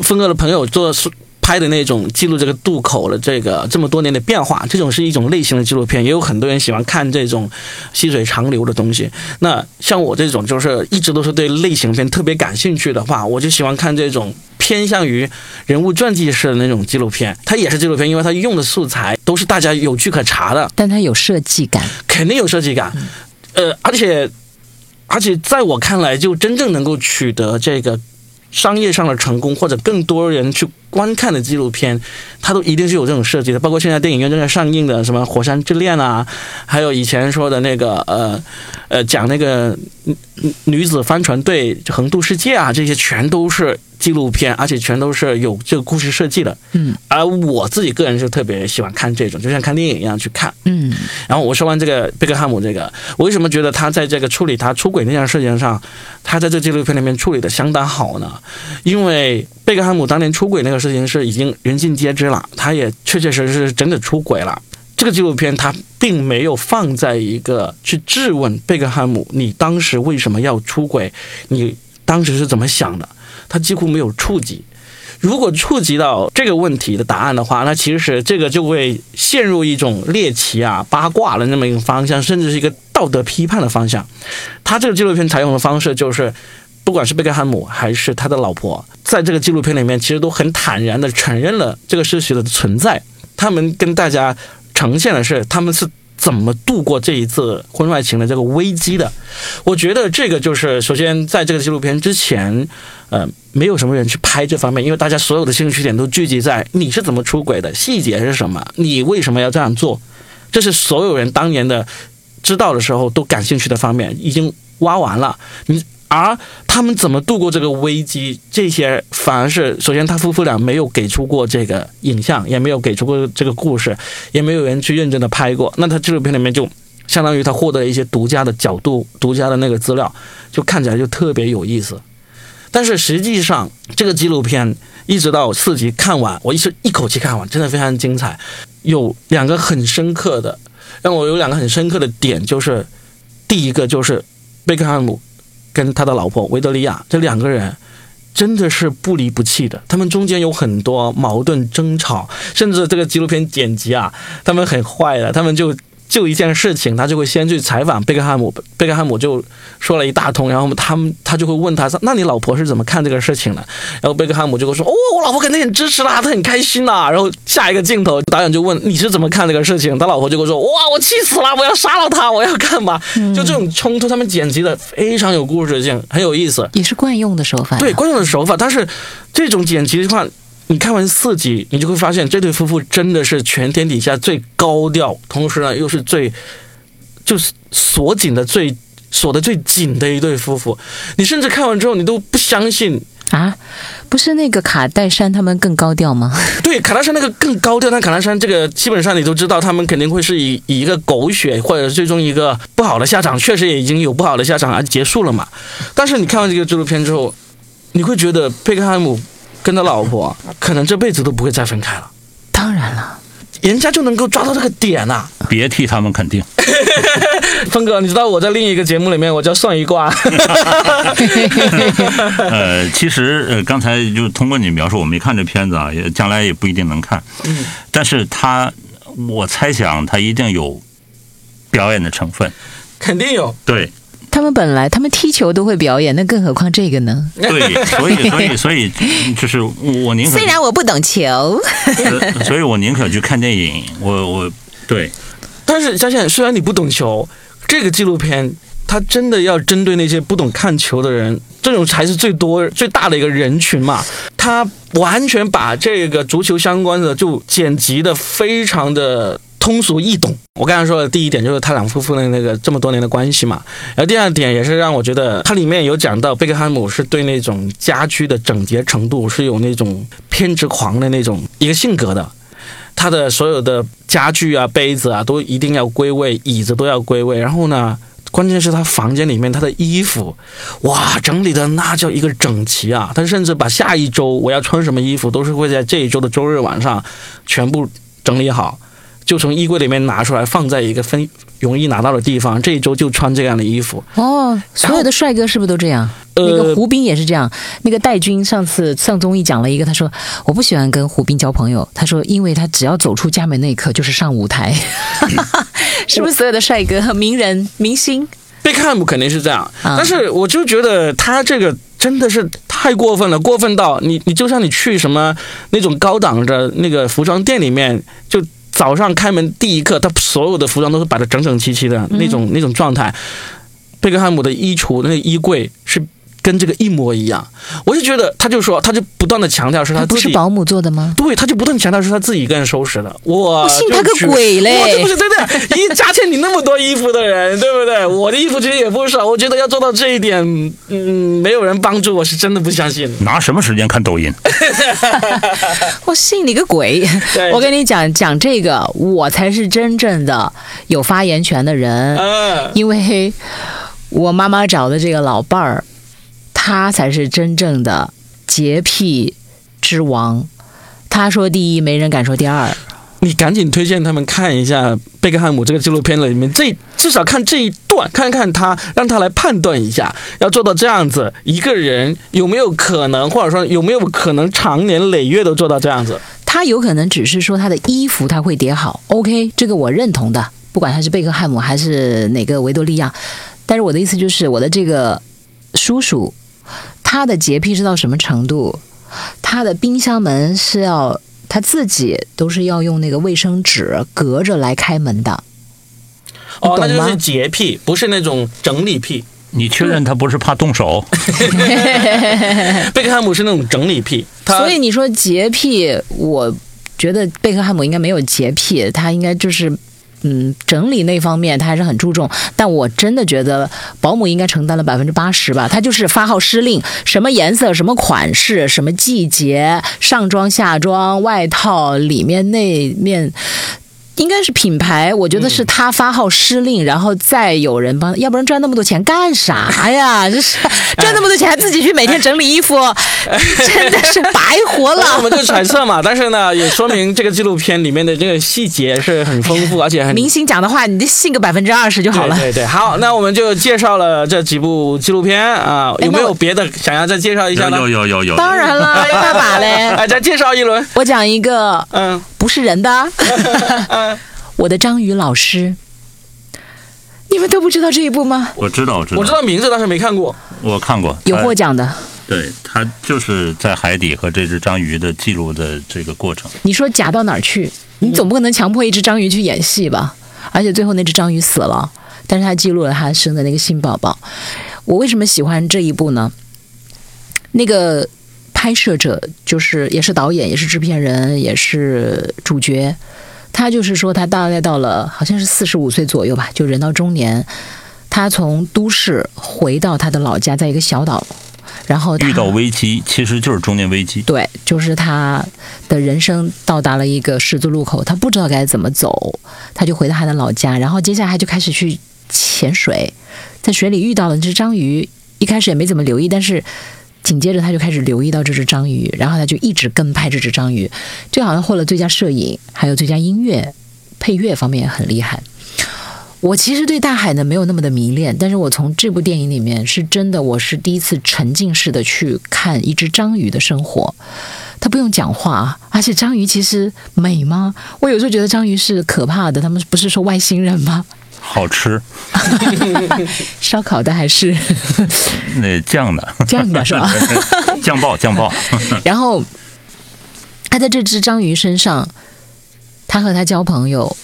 峰哥的朋友做。拍的那种记录这个渡口的这个这么多年的变化，这种是一种类型的纪录片，也有很多人喜欢看这种细水长流的东西。那像我这种就是一直都是对类型片特别感兴趣的话，我就喜欢看这种偏向于人物传记式的那种纪录片。它也是纪录片，因为它用的素材都是大家有据可查的，但它有设计感，肯定有设计感。呃，而且而且在我看来，就真正能够取得这个商业上的成功，或者更多人去。观看的纪录片，它都一定是有这种设计的，包括现在电影院正在上映的什么《火山之恋》啊，还有以前说的那个呃呃讲那个女子帆船队横渡世界啊，这些全都是纪录片，而且全都是有这个故事设计的。嗯，而我自己个人是特别喜欢看这种，就像看电影一样去看。嗯，然后我说完这个贝克汉姆这个，我为什么觉得他在这个处理他出轨那件事情上，他在这纪录片里面处理的相当好呢？因为贝克汉姆当年出轨那个。事情是已经人尽皆知了，他也确确实实是真的出轨了。这个纪录片他并没有放在一个去质问贝克汉姆，你当时为什么要出轨？你当时是怎么想的？他几乎没有触及。如果触及到这个问题的答案的话，那其实这个就会陷入一种猎奇啊、八卦的那么一个方向，甚至是一个道德批判的方向。他这个纪录片采用的方式就是。不管是贝克汉姆还是他的老婆，在这个纪录片里面，其实都很坦然的承认了这个事实的存在。他们跟大家呈现的是他们是怎么度过这一次婚外情的这个危机的。我觉得这个就是首先在这个纪录片之前，呃，没有什么人去拍这方面，因为大家所有的兴趣点都聚集在你是怎么出轨的，细节是什么，你为什么要这样做，这是所有人当年的知道的时候都感兴趣的方面，已经挖完了。你。而他们怎么度过这个危机？这些反而是首先，他夫妇俩没有给出过这个影像，也没有给出过这个故事，也没有人去认真的拍过。那他纪录片里面就相当于他获得了一些独家的角度、独家的那个资料，就看起来就特别有意思。但是实际上，这个纪录片一直到四集看完，我一是一口气看完，真的非常精彩。有两个很深刻的，让我有两个很深刻的点，就是第一个就是贝克汉姆。跟他的老婆维多利亚这两个人真的是不离不弃的，他们中间有很多矛盾争吵，甚至这个纪录片剪辑啊，他们很坏的，他们就。就一件事情，他就会先去采访贝克汉姆，贝克汉姆就说了一大通，然后他们他就会问他，那你老婆是怎么看这个事情的？然后贝克汉姆就会说，哦，我老婆肯定很支持啦，她很开心啦。然后下一个镜头，导演就问你是怎么看这个事情？他老婆就会说，哇，我气死了，我要杀了他，我要干嘛？就这种冲突，他们剪辑的非常有故事性，很有意思，也是惯用的手法。对，惯用的手法，但是这种剪辑的话。你看完四集，你就会发现这对夫妇真的是全天底下最高调，同时呢又是最就是锁紧的最锁的最紧的一对夫妇。你甚至看完之后，你都不相信啊，不是那个卡戴珊他们更高调吗？对，卡戴珊那个更高调，但卡戴珊这个基本上你都知道，他们肯定会是以以一个狗血或者最终一个不好的下场，确实也已经有不好的下场而结束了嘛。但是你看完这个纪录片之后，你会觉得贝克汉姆跟他老婆可能这辈子都不会再分开了，当然了，人家就能够抓到这个点呐、别替他们肯定。峰哥，你知道我在另一个节目里面我叫算一卦，呃，其实呃，刚才就通过你描述，我没看这片子啊，也将来也不一定能看。嗯，但是他，我猜想他一定有表演的成分。肯定有。对他们本来他们踢球都会表演，那更何况这个呢？对，所以所以所以就是我宁可虽然我不懂球，呃所以我宁可去看电影。我我对但是佳倩，虽然你不懂球，这个纪录片它真的要针对那些不懂看球的人，这种才是最多最大的一个人群嘛。他完全把这个足球相关的就剪辑的非常的。通俗易懂。我刚才说的第一点就是他两夫妇的那个这么多年的关系嘛，然后第二点也是让我觉得它里面有讲到贝克汉姆是对那种家居的整洁程度是有那种偏执狂的那种一个性格的。他的所有的家具啊、杯子啊都一定要归位，椅子都要归位。然后呢，关键是他房间里面他的衣服，哇，整理的那叫一个整齐啊！他甚至把下一周我要穿什么衣服都是会在这一周的周日晚上全部整理好，就从衣柜里面拿出来放在一个分容易拿到的地方。这一周就穿这样的衣服。哦，所有的帅哥是不是都这样？那个呃，胡兵也是这样。那个戴军上次上综艺讲了一个，他说我不喜欢跟胡兵交朋友。他说，因为他只要走出家门那一刻就是上舞台，是不是所有的帅哥、名人、明星？贝克汉姆肯定是这样，啊但是我就觉得他这个真的是太过分了，过分到你你就像你去什么那种高档的那个服装店里面，就早上开门第一刻，他所有的服装都是摆的整整齐齐的那种、那种状态。贝克汉姆的衣橱那个衣柜是跟这个一模一样，我就觉得他就说他就不断的强调是他自己。不是保姆做的吗？对，他就不断强调是他自己一个人收拾的。我我信他个鬼嘞我这不是真的，一家欠你那么多衣服的人，对不对？我的衣服其实也不少，我觉得要做到这一点，嗯，没有人帮助我是真的不相信。拿什么时间看抖音？我信你个鬼！我跟你讲讲这个，我才是真正的有发言权的人，嗯，因为我妈妈找的这个老伴儿，他才是真正的洁癖之王。他说第一，没人敢说第二。你赶紧推荐他们看一下贝克汉姆这个纪录片里面这至少看这一段，看看他，让他来判断一下，要做到这样子，一个人有没有可能，或者说有没有可能长年累月都做到这样子？他有可能只是说他的衣服他会叠好，OK，这个我认同的，不管他是贝克汉姆还是哪个维多利亚。但是我的意思就是，我的这个叔叔，他的洁癖是到什么程度？他的冰箱门是要他自己都是要用那个卫生纸隔着来开门的。哦，那就是洁癖，不是那种整理癖。你确认他不是怕动手？贝克汉姆是那种整理癖，他所以你说洁癖，我觉得贝克汉姆应该没有洁癖，他应该就是。嗯，整理那方面他还是很注重，但我真的觉得保姆应该承担了百分之八十吧。他就是发号施令，什么颜色、什么款式、什么季节，上装、下装、外套里面那面，应该是品牌。我觉得是他发号施令，然后再有人帮，要不然赚那么多钱干啥呀？这是 赚那么多钱还自己去每天整理衣服，真的是白活了 我了。们就揣测嘛，但是呢，也说明这个纪录片里面的这个细节是很丰富，而且很明星讲的话，你就信个百分之二十就好了。对对对，好，那我们就介绍了这几部纪录片啊，有没有别的想要再介绍一下呢？有有有有有。当然了，要大把嘞？哎，再介绍一轮。我讲一个嗯不是人的，嗯，我的章鱼老师。你们都不知道这一部吗？我知道，我知道，我知道名字，但是没看过。我看过，有获奖的。对他就是在海底和这只章鱼的记录的这个过程。你说假到哪儿去？你总不可能强迫一只章鱼去演戏吧？而且最后那只章鱼死了，但是他记录了他生的那个新宝宝。我为什么喜欢这一部呢？那个拍摄者就是也是导演，也是制片人，也是主角。他就是说，他大概到了好像是四十五岁左右吧，就人到中年，他从都市回到他的老家，在一个小岛，然后遇到危机其实就是中年危机。对，就是他的人生到达了一个十字路口，他不知道该怎么走，他就回到他的老家，然后接下来就开始去潜水，在水里遇到了这只章鱼，一开始也没怎么留意，但是紧接着他就开始留意到这只章鱼，然后他就一直跟拍这只章鱼，这好像获了最佳摄影，还有最佳音乐配乐方面也很厉害。我其实对大海呢没有那么的迷恋，但是我从这部电影里面是真的，我是第一次沉浸式的去看一只章鱼的生活。它不用讲话，而且章鱼其实美吗？我有时候觉得章鱼是可怕的，他们不是说外星人吗？好吃，烧烤的还是 那酱的，酱的是吧？酱 爆酱爆。然后他在这只章鱼身上，他和他交朋友，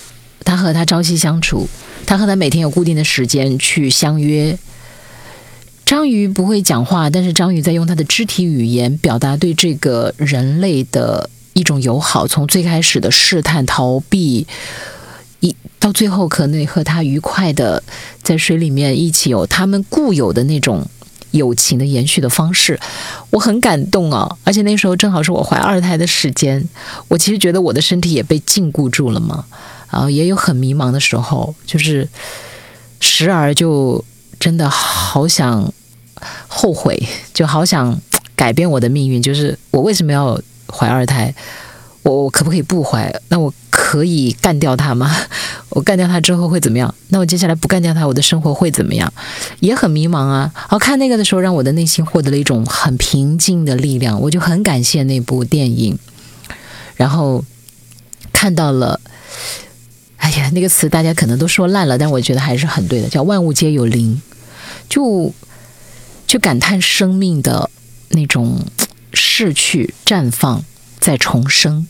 他和他朝夕相处，他和他每天有固定的时间去相约。章鱼不会讲话，但是章鱼在用它的肢体语言表达对这个人类的一种友好。从最开始的试探、逃避，一到最后可能和他愉快的在水里面一起有他们固有的那种友情的延续的方式，我很感动啊！而且那时候正好是我怀二胎的时间，我其实觉得我的身体也被禁锢住了嘛，然后也有很迷茫的时候，就是时而就真的好想后悔，就好想改变我的命运，就是我为什么要怀二胎？我我可不可以不怀？那我可以干掉他吗？我干掉他之后会怎么样？那我接下来不干掉他，我的生活会怎么样？也很迷茫啊。然后看那个的时候，让我的内心获得了一种很平静的力量，我就很感谢那部电影。然后看到了，哎呀，那个词大家可能都说烂了，但我觉得还是很对的，叫“万物皆有灵”，就就感叹生命的那种逝去、绽放、再重生。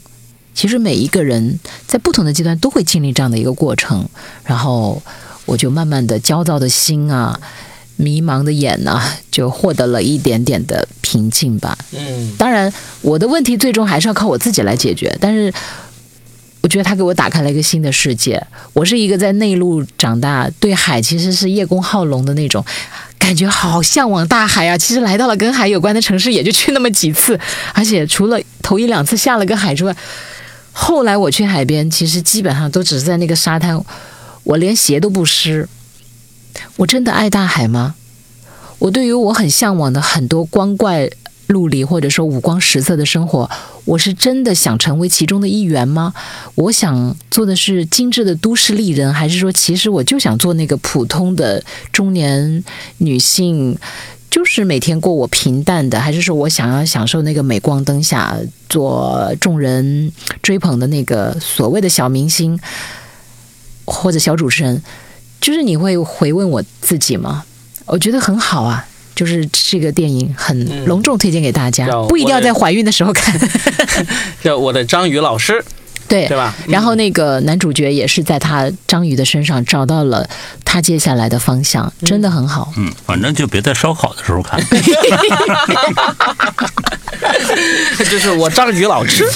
其实每一个人在不同的阶段都会经历这样的一个过程，然后我就慢慢的焦躁的心啊，迷茫的眼呐、就获得了一点点的平静吧。嗯，当然，我的问题最终还是要靠我自己来解决。但是，我觉得他给我打开了一个新的世界。我是一个在内陆长大，对海其实是叶公好龙的那种感觉，好向往大海啊！其实来到了跟海有关的城市，也就去那么几次，而且除了头一两次下了个海之外，后来我去海边，其实基本上都只是在那个沙滩，我连鞋都不湿。我真的爱大海吗？我对于我很向往的很多光怪陆离或者说五光十色的生活，我是真的想成为其中的一员吗？我想做的是精致的都市丽人，还是说其实我就想做那个普通的中年女性？就是每天过我平淡的，还是说我想要享受那个镁光灯下做众人追捧的那个所谓的小明星或者小主持人？就是你会回问我自己吗？我觉得很好啊，就是这个电影很隆重推荐给大家，叫不一定要在怀孕的时候看。叫我的章鱼老师，对对吧？然后那个男主角也是在他章鱼的身上找到了他接下来的方向，真的很好。嗯，反正就别在烧烤的时候看。就是我章鱼老师。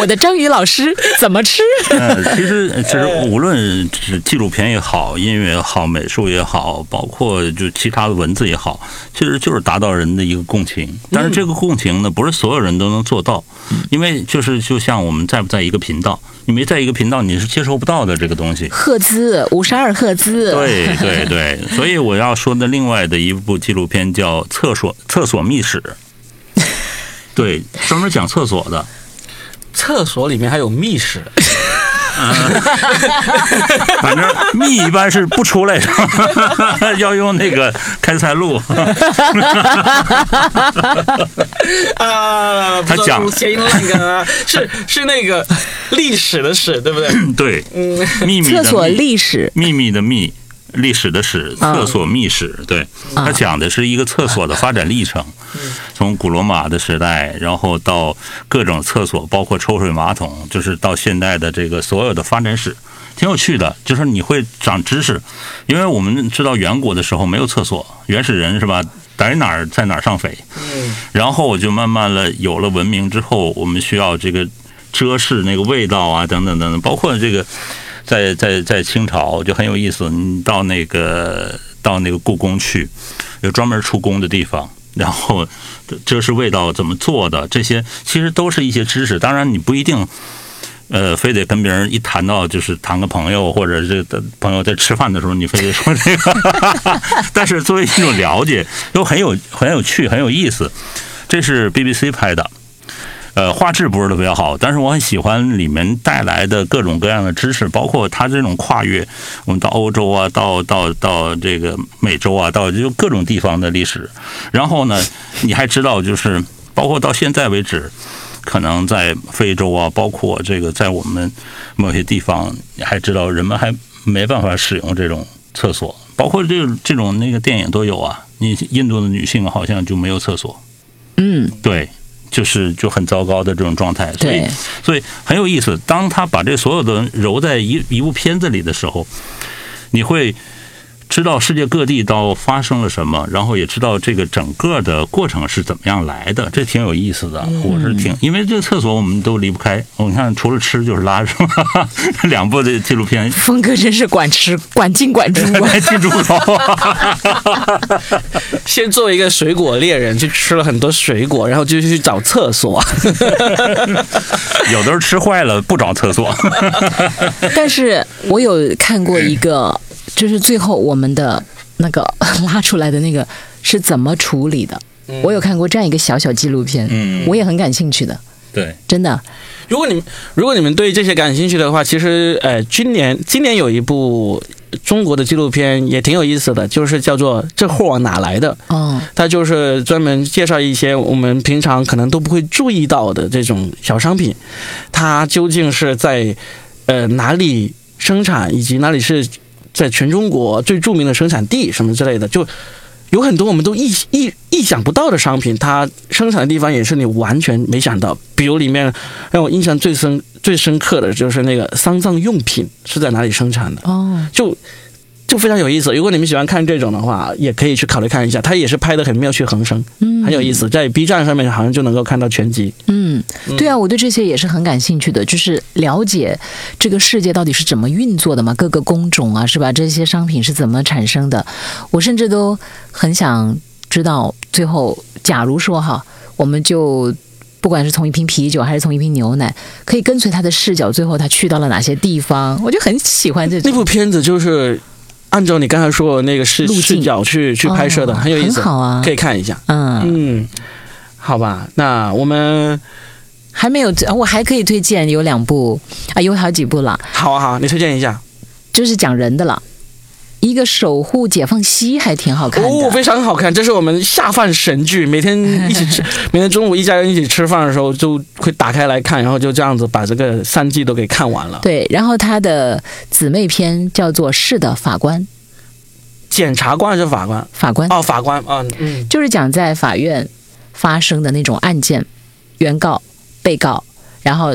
我的章鱼老师怎么吃？呃，其实其实无论是纪录片也好，音乐也好，美术也好，包括就其他的文字也好，其实就是达到人的一个共情。但是这个共情呢，不是所有人都能做到，因为就是就像我们在不在一个频道，你没在一个频道，你是接收不到的这个东西。赫兹五十二赫兹，对对对，所以我要说的另外的一部纪录片叫《厕所厕所秘史》，对，专门讲厕所的。厕所里面还有密室，反正蜜一般是不出来的，要用那个开塞露。啊，他讲不谐音烂梗啊，是是那个历史的史，对不对？对，嗯，秘密的厕所秘历史秘密的秘，历史的史，啊厕所秘史。对，它讲的是一个厕所的发展历程，从古罗马的时代，然后到各种厕所，包括抽水马桶，就是到现代的这个所有的发展史。挺有趣的，就是你会长知识，因为我们知道远古的时候没有厕所，原始人是吧？逮哪儿在哪儿上匪，然后我就慢慢了有了文明之后，我们需要这个遮饰那个味道啊，等等等等，包括这个在在在清朝就很有意思，你到那个到那个故宫去，有专门出宫的地方，然后这是味道怎么做的，这些其实都是一些知识。当然，你不一定。呃，非得跟别人一谈到就是谈个朋友，或者这朋友在吃饭的时候，你非得说这个。但是作为一种了解，又很有很有趣，很有意思。这是 BBC 拍的，呃，画质不是特别好，但是我很喜欢里面带来的各种各样的知识，包括它这种跨越，我们到欧洲啊，到到到这个美洲啊，到就各种地方的历史。然后呢，你还知道就是包括到现在为止。可能在非洲啊，包括这个在我们某些地方，你还知道人们还没办法使用这种厕所，包括这这种那个电影都有啊。你印度的女性好像就没有厕所，嗯，对，就是就很糟糕的这种状态。所以，所以很有意思。当他把这所有的揉在一一部片子里的时候，你会。知道世界各地到发生了什么，然后也知道这个整个的过程是怎么样来的，这挺有意思的。我是挺，因为这个厕所我们都离不开。我看除了吃就是拉，是吧？两部的纪录片，峰哥真是管吃管进管出，进猪头。先做一个水果猎人，去吃了很多水果，然后就去找厕所。有的时候吃坏了不找厕所。但是我有看过一个。就是最后我们的那个 拉出来的那个是怎么处理的？我有看过这样一个小小纪录片，嗯，我也很感兴趣的。对，真的。如果你们如果你们对这些感兴趣的话，其实呃，今年今年有一部中国的纪录片也挺有意思的，就是叫做《这货哪来的》。哦，它就是专门介绍一些我们平常可能都不会注意到的这种小商品，它究竟是在呃哪里生产，以及哪里是。在全中国最著名的生产地什么之类的，就有很多我们都意意意想不到的商品，它生产的地方也是你完全没想到。比如里面让我印象最深最深刻的就是那个丧葬用品是在哪里生产的哦，就。就非常有意思。如果你们喜欢看这种的话，也可以去考虑看一下。它也是拍的很妙趣横生，嗯，很有意思。在 B 站上面好像就能够看到全集。嗯，对啊，我对这些也是很感兴趣的，就是了解这个世界到底是怎么运作的嘛，各个工种啊，是吧？这些商品是怎么产生的？我甚至都很想知道，最后假如说哈，我们就不管是从一瓶啤酒还是从一瓶牛奶，可以跟随他的视角，最后他去到了哪些地方？我就很喜欢这种那部片子，就是。按照你刚才说的那个视视角去去拍摄的，很有意思，很好啊，可以看一下。嗯嗯，好吧，那我们还没有，我还可以推荐有两部啊，有好几部了。好啊好，你推荐一下，就是讲人的了。一个守护解放西还挺好看的，哦，非常好看，这是我们下饭神剧。每天一起吃，每天中午一家人一起吃饭的时候，就会打开来看，然后就这样子把这个三季都给看完了。对，然后他的姊妹篇叫做《是的，法官》，检察官还是法官？法官哦，法官啊，嗯，就是讲在法院发生的那种案件，原告、被告，然后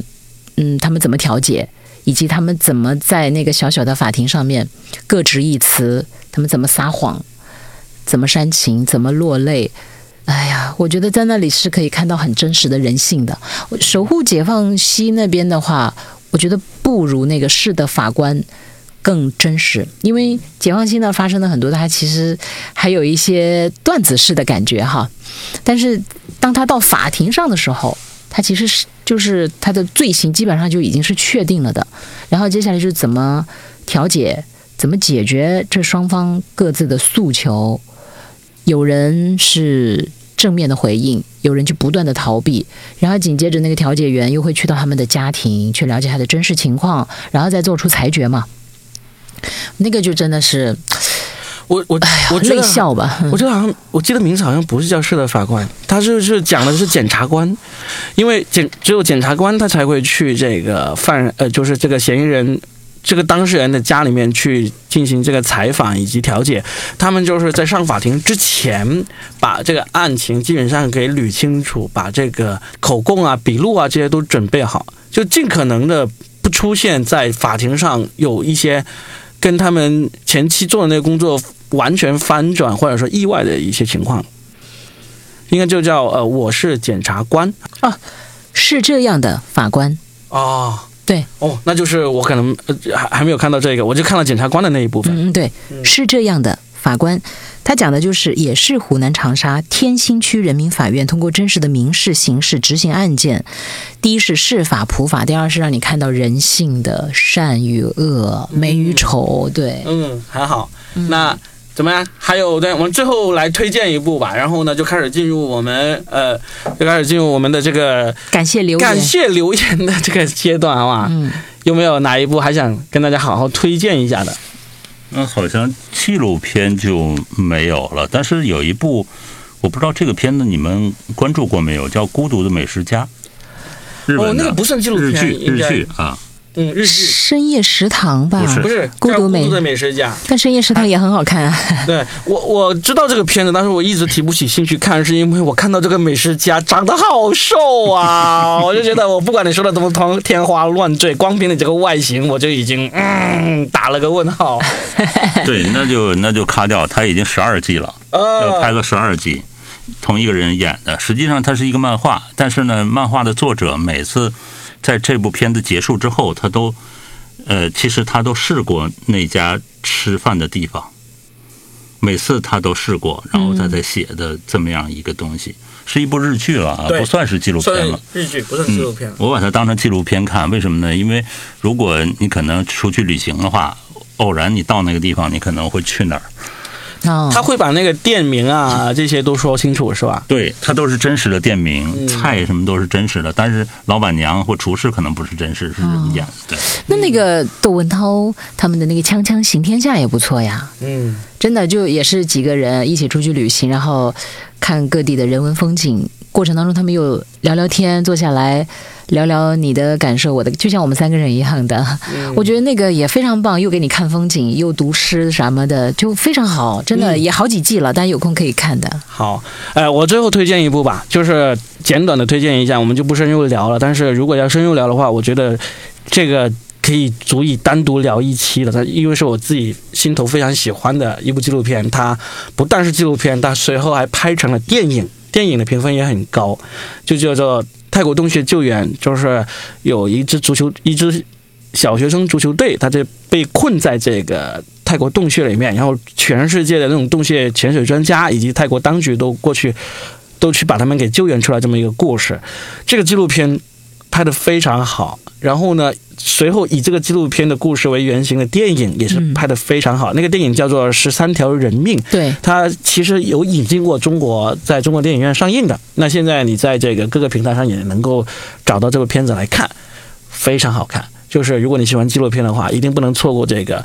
嗯，他们怎么调解。以及他们怎么在那个小小的法庭上面各执一词，他们怎么撒谎，怎么煽情，怎么落泪？哎呀，我觉得在那里是可以看到很真实的人性的。守护解放西那边的话，我觉得不如那个市的法官更真实，因为解放西那发生的很多，它其实还有一些段子式的感觉哈。但是当他到法庭上的时候，他其实是。就是他的罪行基本上就已经是确定了的，然后接下来就是怎么调解、怎么解决这双方各自的诉求。有人是正面的回应，有人就不断的逃避，然后紧接着那个调解员又会去到他们的家庭去了解他的真实情况，然后再做出裁决嘛。那个就真的是。我我我泪笑吧，我觉得好像我记得名字好像不是叫市的法官，他是是讲的是检察官，因为检只有检察官他才会去这个犯呃就是这个嫌疑人这个当事人的家里面去进行这个采访以及调解，他们就是在上法庭之前把这个案情基本上给捋清楚，把这个口供啊笔录啊这些都准备好，就尽可能的不出现在法庭上有一些。跟他们前期做的那个工作完全翻转或者说意外的一些情况，应该就叫呃，我是检察官。啊，是这样的，法官。啊，对，哦，那就是我可能还还没有看到这个，我就看了检察官的那一部分，嗯，对，是这样的，法官，他讲的就是也是湖南长沙天心区人民法院通过真实的民事、刑事执行案件。第一是释法普法，第二是让你看到人性的善与恶、美与丑。对，嗯，很好。那怎么样？还有，对，我们最后来推荐一部吧。然后呢，就开始进入我们呃，就开始进入我们的这个感谢留言，感谢留言的这个阶段，好吧？嗯，有没有哪一部还想跟大家好好推荐一下的？那好像纪录片就没有了，但是有一部，我不知道这个片子你们关注过没有，叫《孤独的美食家》。日本哦，那的个不算纪录日剧，片，日剧啊，嗯，日剧深夜食堂吧？不是不是孤独美孤独的美食家。但深夜食堂也很好看啊。对我我知道这个片子，但是我一直提不起兴趣看，是因为我看到这个美食家长得好瘦啊，我就觉得我不管你说的怎么天天花乱坠，光凭你这个外形，我就已经嗯打了个问号。对，那就那就咔掉，他已经十二季了，要拍呃，个十二季，同一个人演的。实际上它是一个漫画，但是呢，漫画的作者每次在这部片子结束之后，他都呃，其实他都试过那家吃饭的地方，每次他都试过，然后他才写的这么样一个东西，是一部日剧了啊，不算是纪录片了。日剧，不算纪录片。我把它当成纪录片看，为什么呢？因为如果你可能出去旅行的话，偶然你到那个地方，你可能会去哪儿？哦，他会把那个店名啊 这些都说清楚，是吧？对，他都是真实的店名，嗯菜什么都是真实的，但是老板娘或厨师可能不是真实，是人演的。对，那那个窦文涛他们的那个《锵锵行天下》也不错呀。嗯，真的就也是几个人一起出去旅行，然后看各地的人文风景，过程当中他们又聊聊天，坐下来聊聊你的感受，我的，就像我们三个人一样的。我觉得那个也非常棒，又给你看风景，又读诗什么的，就非常好，真的也好几季了，但有空可以看的。好，呃，我最后推荐一部吧，就是简短的推荐一下，我们就不深入聊了。但是如果要深入聊的话，我觉得这个可以足以单独聊一期了。它因为是我自己心头非常喜欢的一部纪录片，它不但是纪录片，它随后还拍成了电影，电影的评分也很高，就叫做《泰国洞穴救援》，就是有一支足球，一支小学生足球队，他就被困在这个泰国洞穴里面，然后全世界的那种洞穴潜水专家以及泰国当局都过去，都去把他们给救援出来这么一个故事。这个纪录片拍的非常好，然后呢，随后以这个纪录片的故事为原型的电影也是拍的非常好。那个电影叫做《十三条人命》，对，它其实有引进过中国，在中国电影院上映的。那现在你在这个各个平台上也能够找到这部片子来看，非常好看。就是如果你喜欢纪录片的话，一定不能错过这个。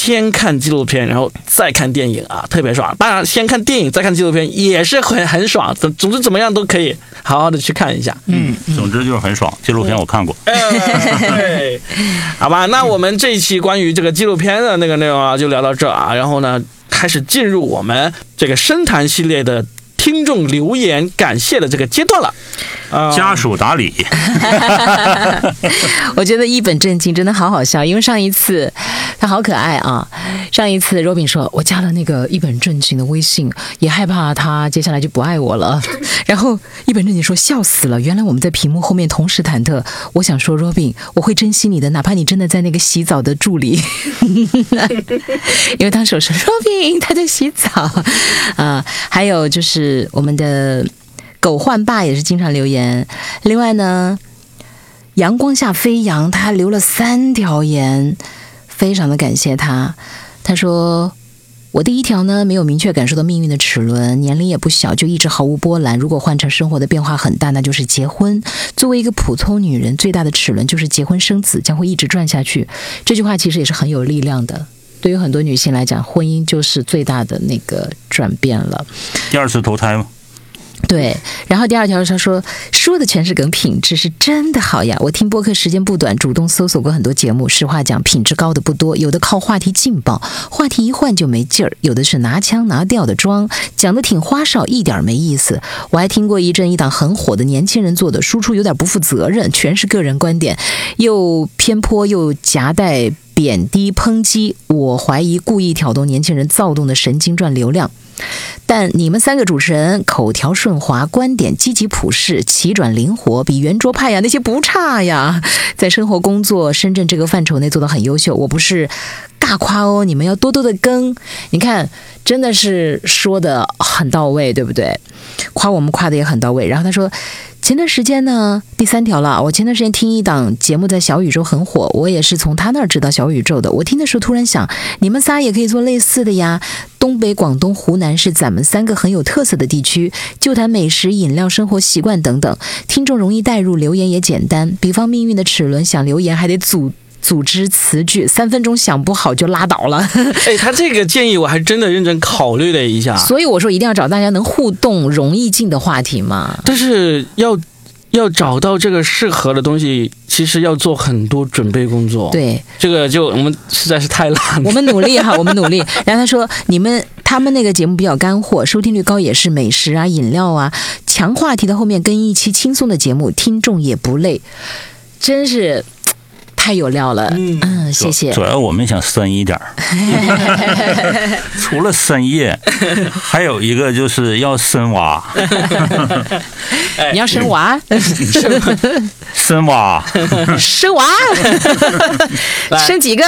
先看纪录片，然后再看电影啊，特别爽。当然，先看电影再看纪录片也是很很爽。总总之怎么样都可以好好的去看一下。嗯，总之就是很爽。纪录片我看过，对，好吧，那我们这一期关于这个纪录片的那个内容啊，就聊到这啊。然后呢，开始进入我们这个深谈系列的听众留言感谢的这个阶段了。啊、家属打理，我觉得一本正经真的好好笑，因为上一次他好可爱啊。上一次若冰说我加了那个一本正经的微信，也害怕他接下来就不爱我了。然后一本正经说笑死了，原来我们在屏幕后面同时忐忑。我想说若冰我会珍惜你的，哪怕你真的在那个洗澡的助理，因为当时我说若冰他在洗澡啊、还有就是我们的。狗焕爸也是经常留言，另外呢，阳光下飞扬，他留了三条言，非常的感谢他。他说：“我第一条呢，没有明确感受到命运的齿轮，年龄也不小，就一直毫无波澜。如果换成生活的变化很大，那就是结婚。作为一个普通女人，最大的齿轮就是结婚生子，将会一直转下去。这句话其实也是很有力量的。对于很多女性来讲，婚姻就是最大的那个转变了。第二次投胎吗，对，然后第二条他说说的全是梗，品质是真的好呀。我听播客时间不短，主动搜索过很多节目，实话讲，品质高的不多，有的靠话题劲爆，话题一换就没劲儿；有的是拿腔拿调的装，讲的挺花哨，一点没意思。我还听过一阵一档很火的年轻人做的，输出有点不负责任，全是个人观点，又偏颇又夹带贬低抨击，我怀疑故意挑动年轻人躁动的神经赚流量。但你们三个主持人口条顺滑，观点积极朴实，起转灵活，比圆桌派呀那些不差呀。在生活、工作、深圳这个范畴内做的很优秀。我不是尬夸哦，你们要多多的跟。你看，真的是说的很到位，对不对？夸我们夸的也很到位。然后他说。前段时间呢，第三条了。我前段时间听一档节目，在小宇宙很火，我也是从他那儿知道小宇宙的。我听的时候突然想，你们仨也可以做类似的呀。东北、广东、湖南是咱们三个很有特色的地区，就谈美食、饮料、生活习惯等等，听众容易带入，留言也简单。比方命运的齿轮，想留言还得组组织词句，三分钟想不好就拉倒了。哎，他这个建议我还真的认真考虑了一下。所以我说一定要找大家能互动、容易进的话题嘛。但是要要找到这个适合的东西，其实要做很多准备工作。，对，这个就我们实在是太懒了。我们努力哈，我们努力。然后他说，你们他们那个节目比较干货，收听率高，也是美食啊、饮料啊，强话题的后面跟一期轻松的节目，听众也不累，真是嘖太有料了。嗯嗯，谢谢主。要我们想深一点儿，除了深夜，还有一个就是要深挖，你要生娃，深挖，生娃，生几个？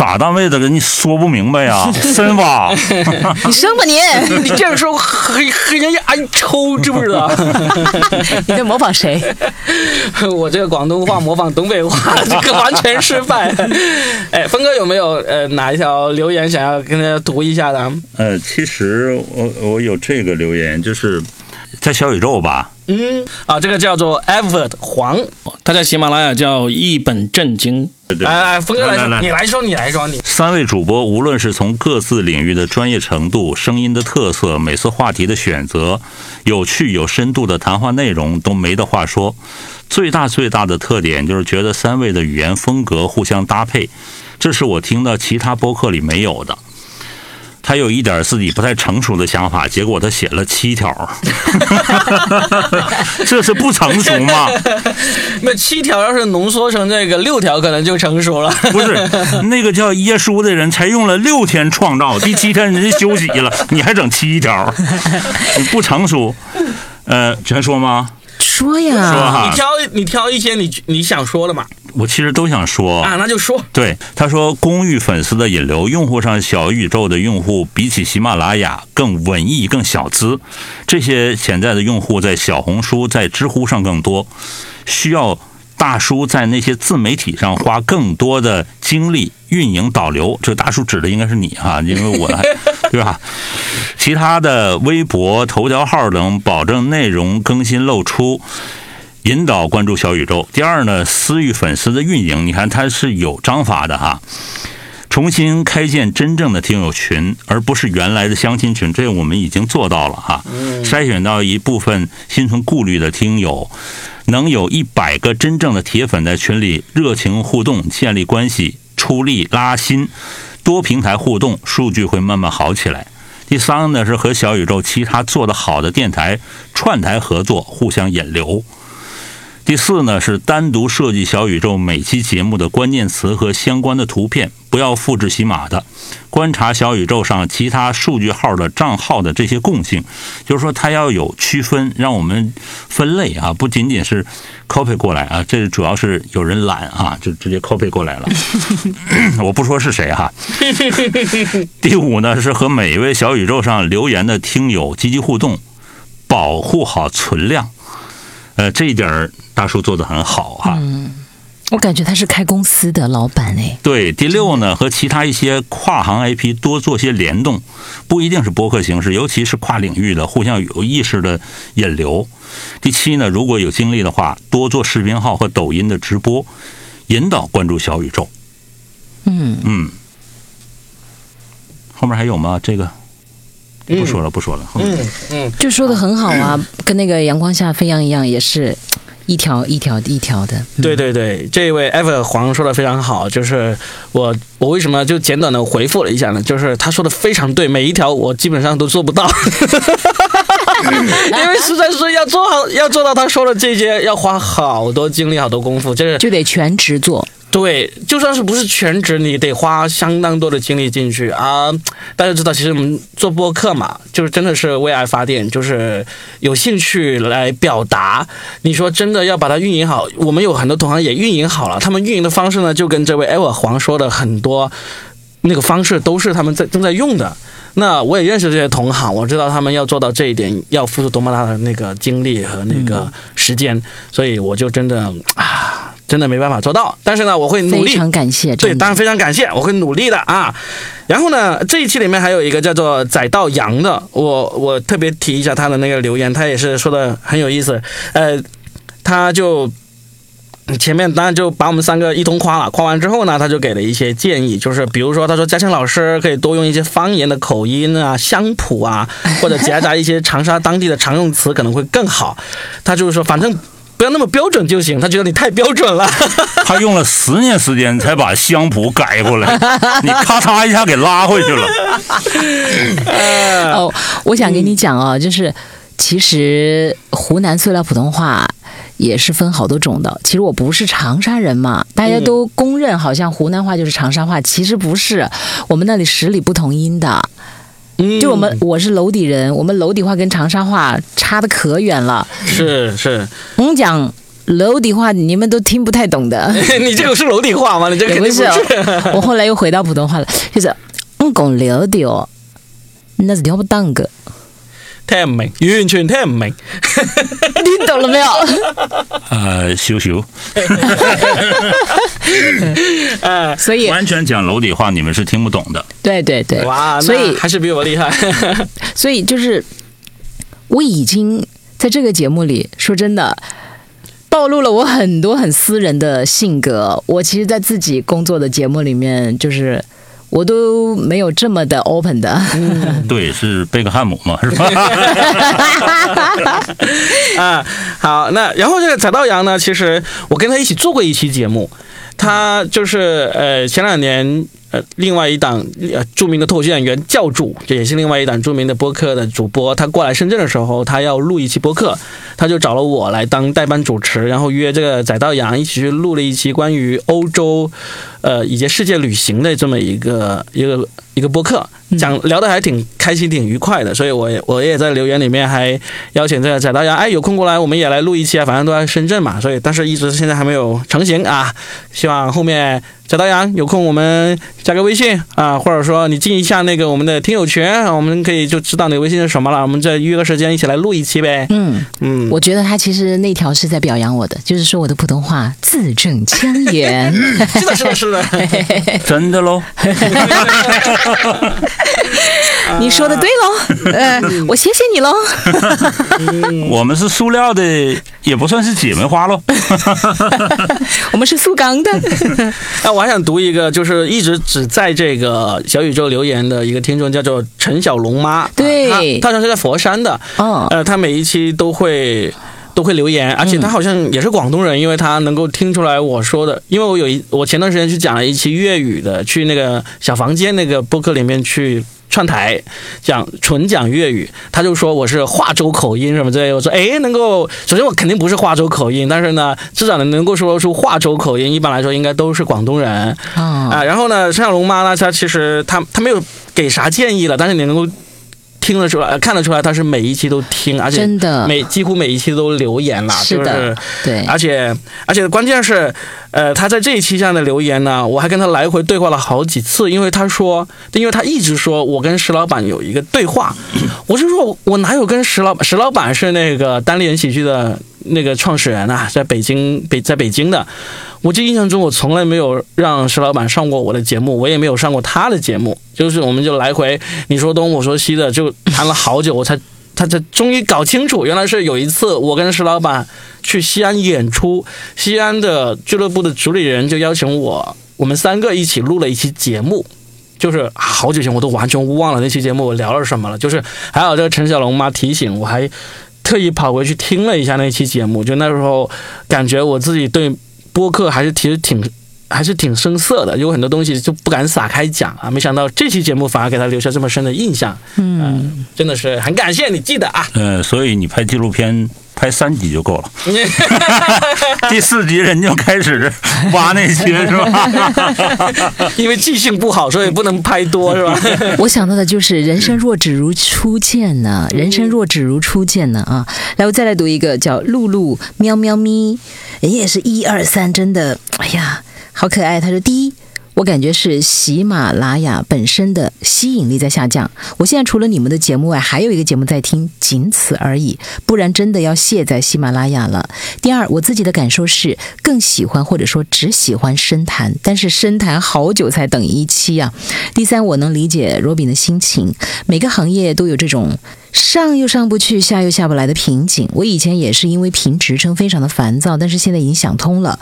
咋单位的人你说不明白呀？深挖，你生吧你，你这样说很很让人挨抽，知不知道？你在模仿谁？我这个广东话模仿东北话，这个完全失败。哎，峰哥有没有呃哪一条留言想要跟大家读一下的？呃，其实我我有这个留言，就是在小宇宙吧，嗯，啊，这个叫做 Everett 黄，他在喜马拉雅叫一本正经。对对来来，峰哥来说，来来你来说，你来说，你三位主播无论是从各自领域的专业程度、声音的特色、每次话题的选择、有趣有深度的谈话内容都没得话说。最大最大的特点就是觉得三位的语言风格互相搭配，这是我听到其他播客里没有的。他有一点自己不太成熟的想法，结果他写了七条，这是不成熟吗？那七条要是浓缩成这个六条，可能就成熟了。不是，那个叫耶稣的人才用了六天创造，第七天人家休息了，你还整七条，你不成熟。呃，全说吗？说说呀，哈你挑你挑一些你你想说的嘛？我其实都想说。啊，那就说。对，他说公寓粉丝的引流，用户上小宇宙的用户比起喜马拉雅更文艺、更小资，这些潜在的用户在小红书、在知乎上更多，需要大叔在那些自媒体上花更多的精力运营导流。这大叔指的应该是你哈，因为我还 对吧？其他的微博、头条号等，保证内容更新露出。引导关注小宇宙。第二呢，私域粉丝的运营，你看它是有章法的哈。重新开建真正的听友群，而不是原来的相亲群，这我们已经做到了哈。筛选到一部分心存顾虑的听友，能有一百个真正的铁粉在群里热情互动，建立关系，出力拉新，多平台互动，数据会慢慢好起来。第三呢是和小宇宙其他做得好的电台串台合作，互相引流。第四呢是单独设计小宇宙每期节目的关键词和相关的图片，不要复制喜马的。观察小宇宙上其他数据号的账号的这些共性，就是说它要有区分，让我们分类啊，不仅仅是 copy 过来啊，这主要是有人懒啊，就直接 copy 过来了。我不说是谁哈。第五呢是和每一位小宇宙上留言的听友积极互动，保护好存量。呃，这一点儿大叔做的很好哈。嗯我感觉他是开公司的老板哎。对，第六呢，和其他一些跨行 IP 多做些联动，不一定是播客形式，尤其是跨领域的，互相有意识的引流。第七呢，如果有精力的话，多做视频号和抖音的直播，引导关注小宇宙。嗯，嗯，后面还有吗？这个不说了，不说了。嗯嗯，就说的很好啊，跟那个阳光下飞扬一样，也是一条一条一条的。嗯对对对，这一位 ever 黄说的非常好，就是我我为什么就简短的回复了一下呢？就是他说的非常对，每一条我基本上都做不到，因为实在是要做好要做到他说的这些，要花好多精力、好多功夫，就是就得全职做。对，就算是不是全职，你得花相当多的精力进去啊。大家知道，其实我们做播客嘛，就是真的是为爱发电，就是有兴趣来表达。你说真的要把它运营好，我们有很多同行也运营好了，他们运营的方式呢，就跟这位艾尔黄说的很多那个方式都是他们在正在用的。那我也认识这些同行，我知道他们要做到这一点，要付出多么大的那个精力和那个时间，所以我就真的啊，真的没办法做到。但是呢，我会努力非。常感谢，对，当然非常感谢，我会努力的啊。然后呢，这一期里面还有一个叫做宰到羊的，我我特别提一下他的那个留言，他也是说的很有意思。呃，他就前面当然就把我们三个一通夸了，夸完之后呢，他就给了一些建议，就是比如说他说嘉庆老师可以多用一些方言的口音啊、乡谱啊，或者夹杂一些长沙当地的常用词可能会更好。他就是说，反正。不要那么标准就行，他觉得你太标准了。他用了十年时间才把乡谱改过来，你咔嚓一下给拉回去了。哦，我想跟你讲哦，就是其实湖南塑料普通话也是分好多种的。其实我不是长沙人嘛，大家都公认好像湖南话就是长沙话，其实不是，我们那里十里不同音的。嗯就我们我是娄底人，我们娄底话跟长沙话差的可远了。是是，我们讲娄底话，你们都听不太懂的。你这个是娄底话吗？你这个肯定不是我后来又回到普通话了，就是我讲娄底哦，那是听不懂的。聽唔明，完全聽唔明。你懂了没有？呃，羞 羞，呃，所以，完全讲楼底话，你们是听不懂的。对对对，哇，所以还是比我厉害。所以就是我已经在这个节目里说真的。暴露了我很多很私人的性格。我其实，在自己工作的节目里面，就是我都没有这么的 open 的。对，是贝克汉姆嘛，是吧？啊，好，那然后这个宰道阳呢，其实我跟他一起做过一期节目，他就是呃前两年呃另外一档呃著名的脱口秀演员教主，这也是另外一档著名的播客的主播，他过来深圳的时候，他要录一期播客，他就找了我来当代班主持，然后约这个宰道阳一起去录了一期关于欧洲呃以及世界旅行的这么一个一个一个播客。讲聊的还挺开心、挺愉快的，所以我也我也在留言里面还邀请这个宰刀阳，哎，有空过来我们也来录一期啊，反正都在深圳嘛，所以但是一直现在还没有成型啊，希望后面宰刀阳有空我们加个微信啊，或者说你进一下那个我们的听友群，我们可以就知道你的微信是什么了，我们再约个时间一起来录一期呗。嗯，嗯，我觉得他其实那条是在表扬我的，就是说我的普通话字正腔圆。是的，是的，是的，真的喽？你说的对喽，呃，我谢谢你喽。我们是塑料的，也不算是姐妹花喽。我们是塑钢的，那我还想读一个，就是一直只在这个小宇宙留言的一个听众，叫做陈小龙妈。对啊她她好像是在佛山的。哦，呃，她每一期都会都会留言，而且他好像也是广东人，因为他能够听出来我说的。因为我有一我前段时间去讲了一期粤语的，去那个小房间那个播客里面去。串台讲纯讲粤语，他就说我是化州口音什么之类的。我说哎，能够首先我肯定不是化州口音，但是呢，至少能能够说出化州口音，一般来说应该都是广东人。哦，啊，然后呢，陈小龙妈呢，她其实她她没有给啥建议了，但是你能够听得出来、呃看得出来，他是每一期都听，而且真的。每几乎每一期都留言了，是的就是对，而且而且关键是，呃，他在这一期上的留言呢，我还跟他来回对话了好几次，因为他说，因为他一直说我跟石老板有一个对话，我就说我哪有跟石老，石老板是那个单立人喜剧的那个创始人啊，在北京北在北京的，我就印象中我从来没有让石老板上过我的节目，我也没有上过他的节目，就是我们就来回你说东我说西的，就谈了好久，我才。他才终于搞清楚，原来是有一次我跟石老板去西安演出，西安的俱乐部的主理人就邀请我，我们三个一起录了一期节目。就是好久前我都完全忘了那期节目我聊了什么了，就是还有这个陈小龙妈提醒我，还特意跑回去听了一下那期节目，就那时候感觉我自己对播客还是其实挺还是挺生涩的，有很多东西就不敢撒开讲啊。没想到这期节目反而给他留下这么深的印象，嗯、真的是很感谢你记得啊。呃，所以你拍纪录片拍三集就够了，第四集人就开始挖那些是吧？因为记性不好，所以不能拍多，是吧？我想到的就是人生若只如初见呢，人生若只如初见呢啊！来，我再来读一个叫露露喵喵咪，人也是一二三，真的，哎呀，好可爱。他说第一。我感觉是喜马拉雅本身的吸引力在下降。我现在除了你们的节目外，还有一个节目在听，仅此而已。不然真的要卸载喜马拉雅了。第二，我自己的感受是更喜欢或者说只喜欢深谈，但是深谈好久才等一期啊。第三，我能理解罗宾的心情，每个行业都有这种。上又上不去，下又下不来的瓶颈。我以前也是因为评职称非常的烦躁，但是现在已经想通了。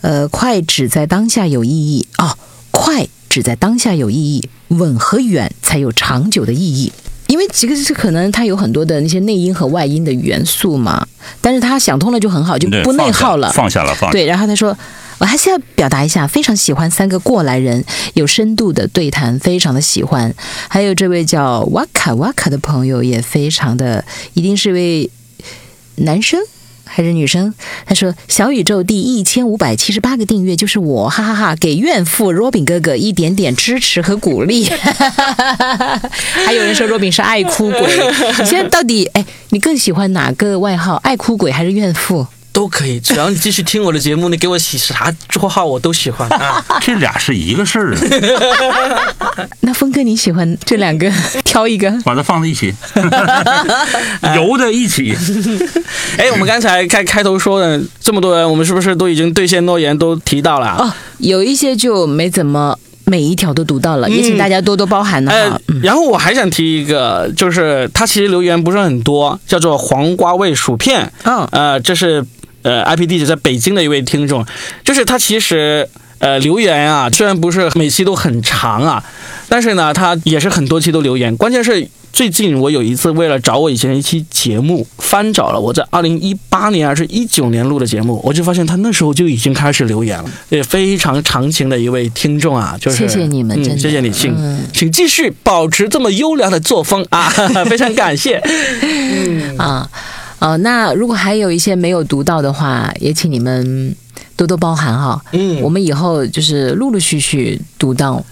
呃，快只在当下有意义哦，快只在当下有意义，稳和远才有长久的意义。因为这个是可能它有很多的那些内因和外因的元素嘛，但是他想通了就很好，就不内耗了。放下了，放。对，然后他说，我还是要表达一下，非常喜欢三个过来人有深度的对谈，非常的喜欢。还有这位叫瓦卡瓦卡的朋友也非常的，一定是位男生。还是女生，她说：“小宇宙第一千五百七十八个订阅就是我，哈哈哈给怨妇 Robin 哥哥一点点支持和鼓励。还有人说 Robin 是爱哭鬼，你现在到底哎，你更喜欢哪个外号？爱哭鬼还是怨妇？都可以，只要你继续听我的节目，你给我起啥绰号我都喜欢啊。这俩是一个事儿啊，那峰哥你喜欢这两个，挑一个。把它放在一起，游在一起。哎，我们刚才开开头说的这么多人，我们是不是都已经兑现诺言，都提到了？哦，有一些就没怎么每一条都读到了，也请大家多多包涵的呃哈。嗯，然后我还想提一个，就是他其实留言不是很多，叫做黄瓜味薯片。哦，呃，这是呃 IP 地址在北京的一位听众，就是他其实呃留言啊，虽然不是每期都很长啊，但是呢，他也是很多期都留言。关键是最近我有一次为了找我以前一期节目，翻找了我在二零一八年还是一九年录的节目，我就发现他那时候就已经开始留言了，也非常长情的一位听众啊，就是谢谢你们嗯谢谢你，请、嗯请继续保持这么优良的作风啊，非常感谢。嗯 啊，哦，那如果还有一些没有读到的话，也请你们多多包涵哈。嗯我们以后就是陆陆续续读到，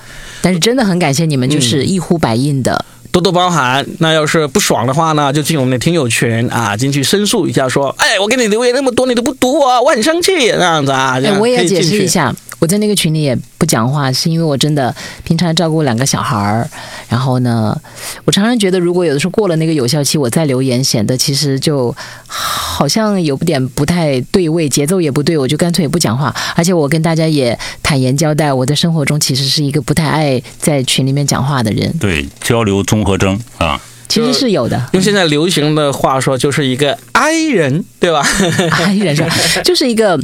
但是真的很感谢你们，就是一呼百应的。多多包涵。那要是不爽的话呢，就进我们的听友群啊，进去申诉一下，说，哎，我给你留言那么多，你都不读我，我很生气，这样子啊。这哎，我也要解。释一下，我在那个群里也不讲话，是因为我真的平常照顾两个小孩儿，然后呢，我常常觉得如果有的时候过了那个有效期，我再留言，显得其实就好像有点不太对位，节奏也不对，我就干脆也不讲话。而且我跟大家也坦言交代，我在生活中其实是一个不太爱在群里面讲话的人，对，交流综合征啊，其实是有的。用现在流行的话说，就是一个 I 人，对吧？？I，人说 就是一个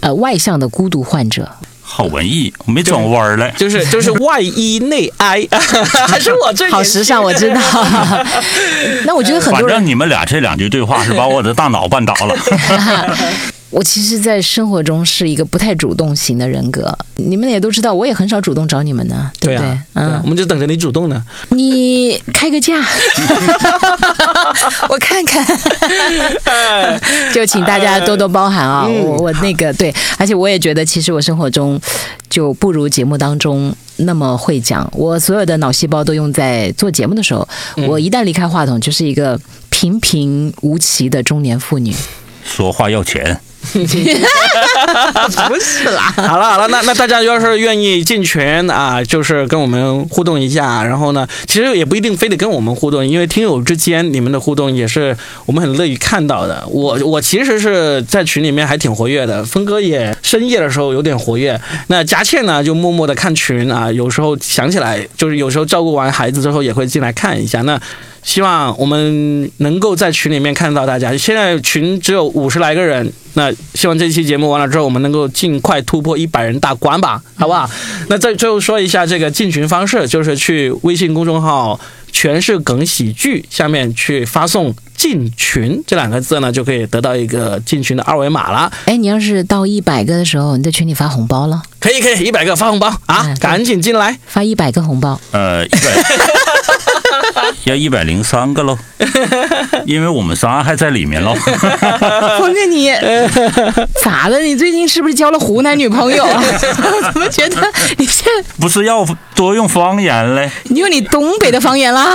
呃外向的孤独患者。好文艺，没转弯儿来。就是就是外衣内 I，还是我最好时尚，我知道。那我觉得很反多人正你们俩这两句对话是把我的大脑绊倒了。我其实，在生活中是一个不太主动型的人格，你们也都知道，我也很少主动找你们呢，对不对？对？啊，对啊嗯。我，们就等着你主动呢。你开个价，我看看，就请大家多多包涵啊！我我那个对，而且我也觉得，其实我生活中就不如节目当中那么会讲，我所有的脑细胞都用在做节目的时候，我一旦离开话筒，就是一个平平无奇的中年妇女。说话要钱，不是啦，好了好了，那那大家要是愿意进群啊，就是跟我们互动一下。然后呢，其实也不一定非得跟我们互动，因为听友之间你们的互动也是我们很乐于看到的。我我其实是在群里面还挺活跃的，峰哥也深夜的时候有点活跃。那佳倩呢，就默默的看群啊，有时候想起来，就是有时候照顾完孩子之后也会进来看一下。那希望我们能够在群里面看到大家。现在群只有五十来个人，那希望这期节目完了之后，我们能够尽快突破一百人大关吧，好不好？那再最后说一下这个进群方式，就是去微信公众号“全是梗喜剧”下面去发送“进群”这两个字呢，就可以得到一个进群的二维码了。哎，你要是到一百个的时候，你在群里发红包了，可以可以，一百个发红包啊嗯！赶紧进来。发一百个红包。呃，一百 要一百零三个喽，因为我们仨还在里面喽。冯哥，你 咋的？你最近是不是交了湖南女朋友啊？我怎么觉得你现在不是要多用方言嘞？你用你东北的方言啦？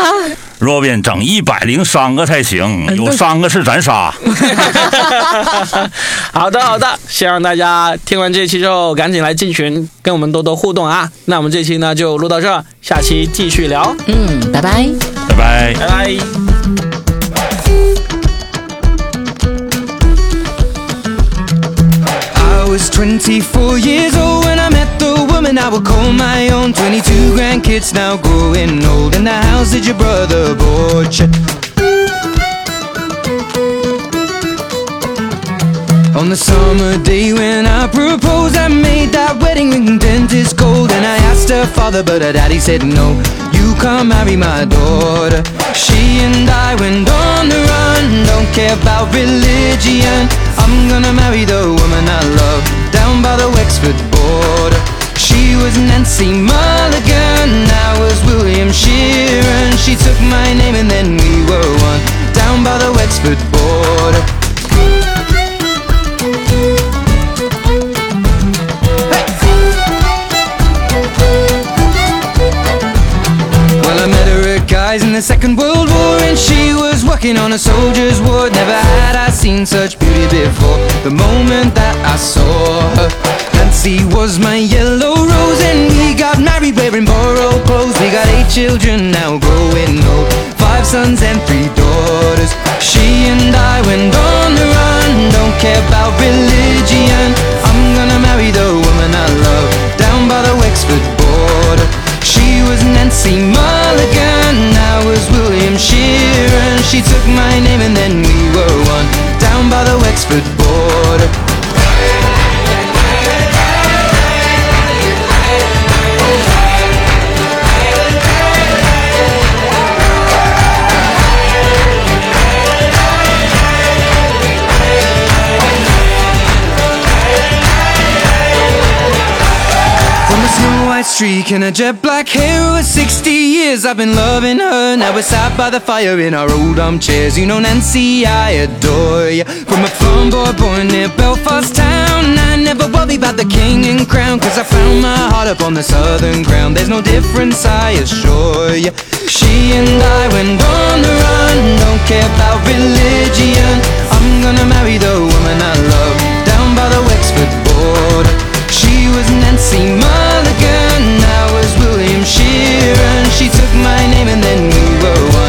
若变整一百零三个才行，有三个是咱仨。好的，好的，希望大家听完这期之后，赶紧来进群跟我们多多互动啊！那我们这期呢就录到这，下期继续聊，嗯，拜拜。拜拜。拜拜。Was 24 years old when I met the woman I would call my own. 22 grandkids now growing old, and the house that your brother bought you. On the summer day when I proposed, I made that wedding ring dentist gold. And I asked her father, but her daddy said no. You can't marry my daughter. She and I went on the run, don't care about religion. I'm gonna marry the woman I love down by the Wexford border. She was Nancy Mulligan, I was William Sheeran. She took my name and then we were one down by the Wexford border. Was working on a soldier's ward. Never had I seen such beauty before. The moment that I saw her, Nancy was my yellow rose, and we got married wearing borrowed clothes. We got eight children now growing old, five sons and three daughters. She and I went on the run, don't care about religion. I'm gonna marry the woman I love down by the Wexford border. She was Nancy Mulligan, was William Sheeran. She took my name and then we were one down by the Wexford border. From a snow white streak and a jet black hair over 60 years I've been loving her. Now we're sat by the fire in our old armchairs. You know Nancy, I adore ya. From a farm boy born near Belfast town. I never worry about the king and crown Cause I found my heart up on the southern ground. There's no difference, I assure ya. She and I went on the run. Don't care about religion. I'm gonna marry the woman I love Down by the Wexford border. She was Nancy Mulligan and she took my name and then we were one.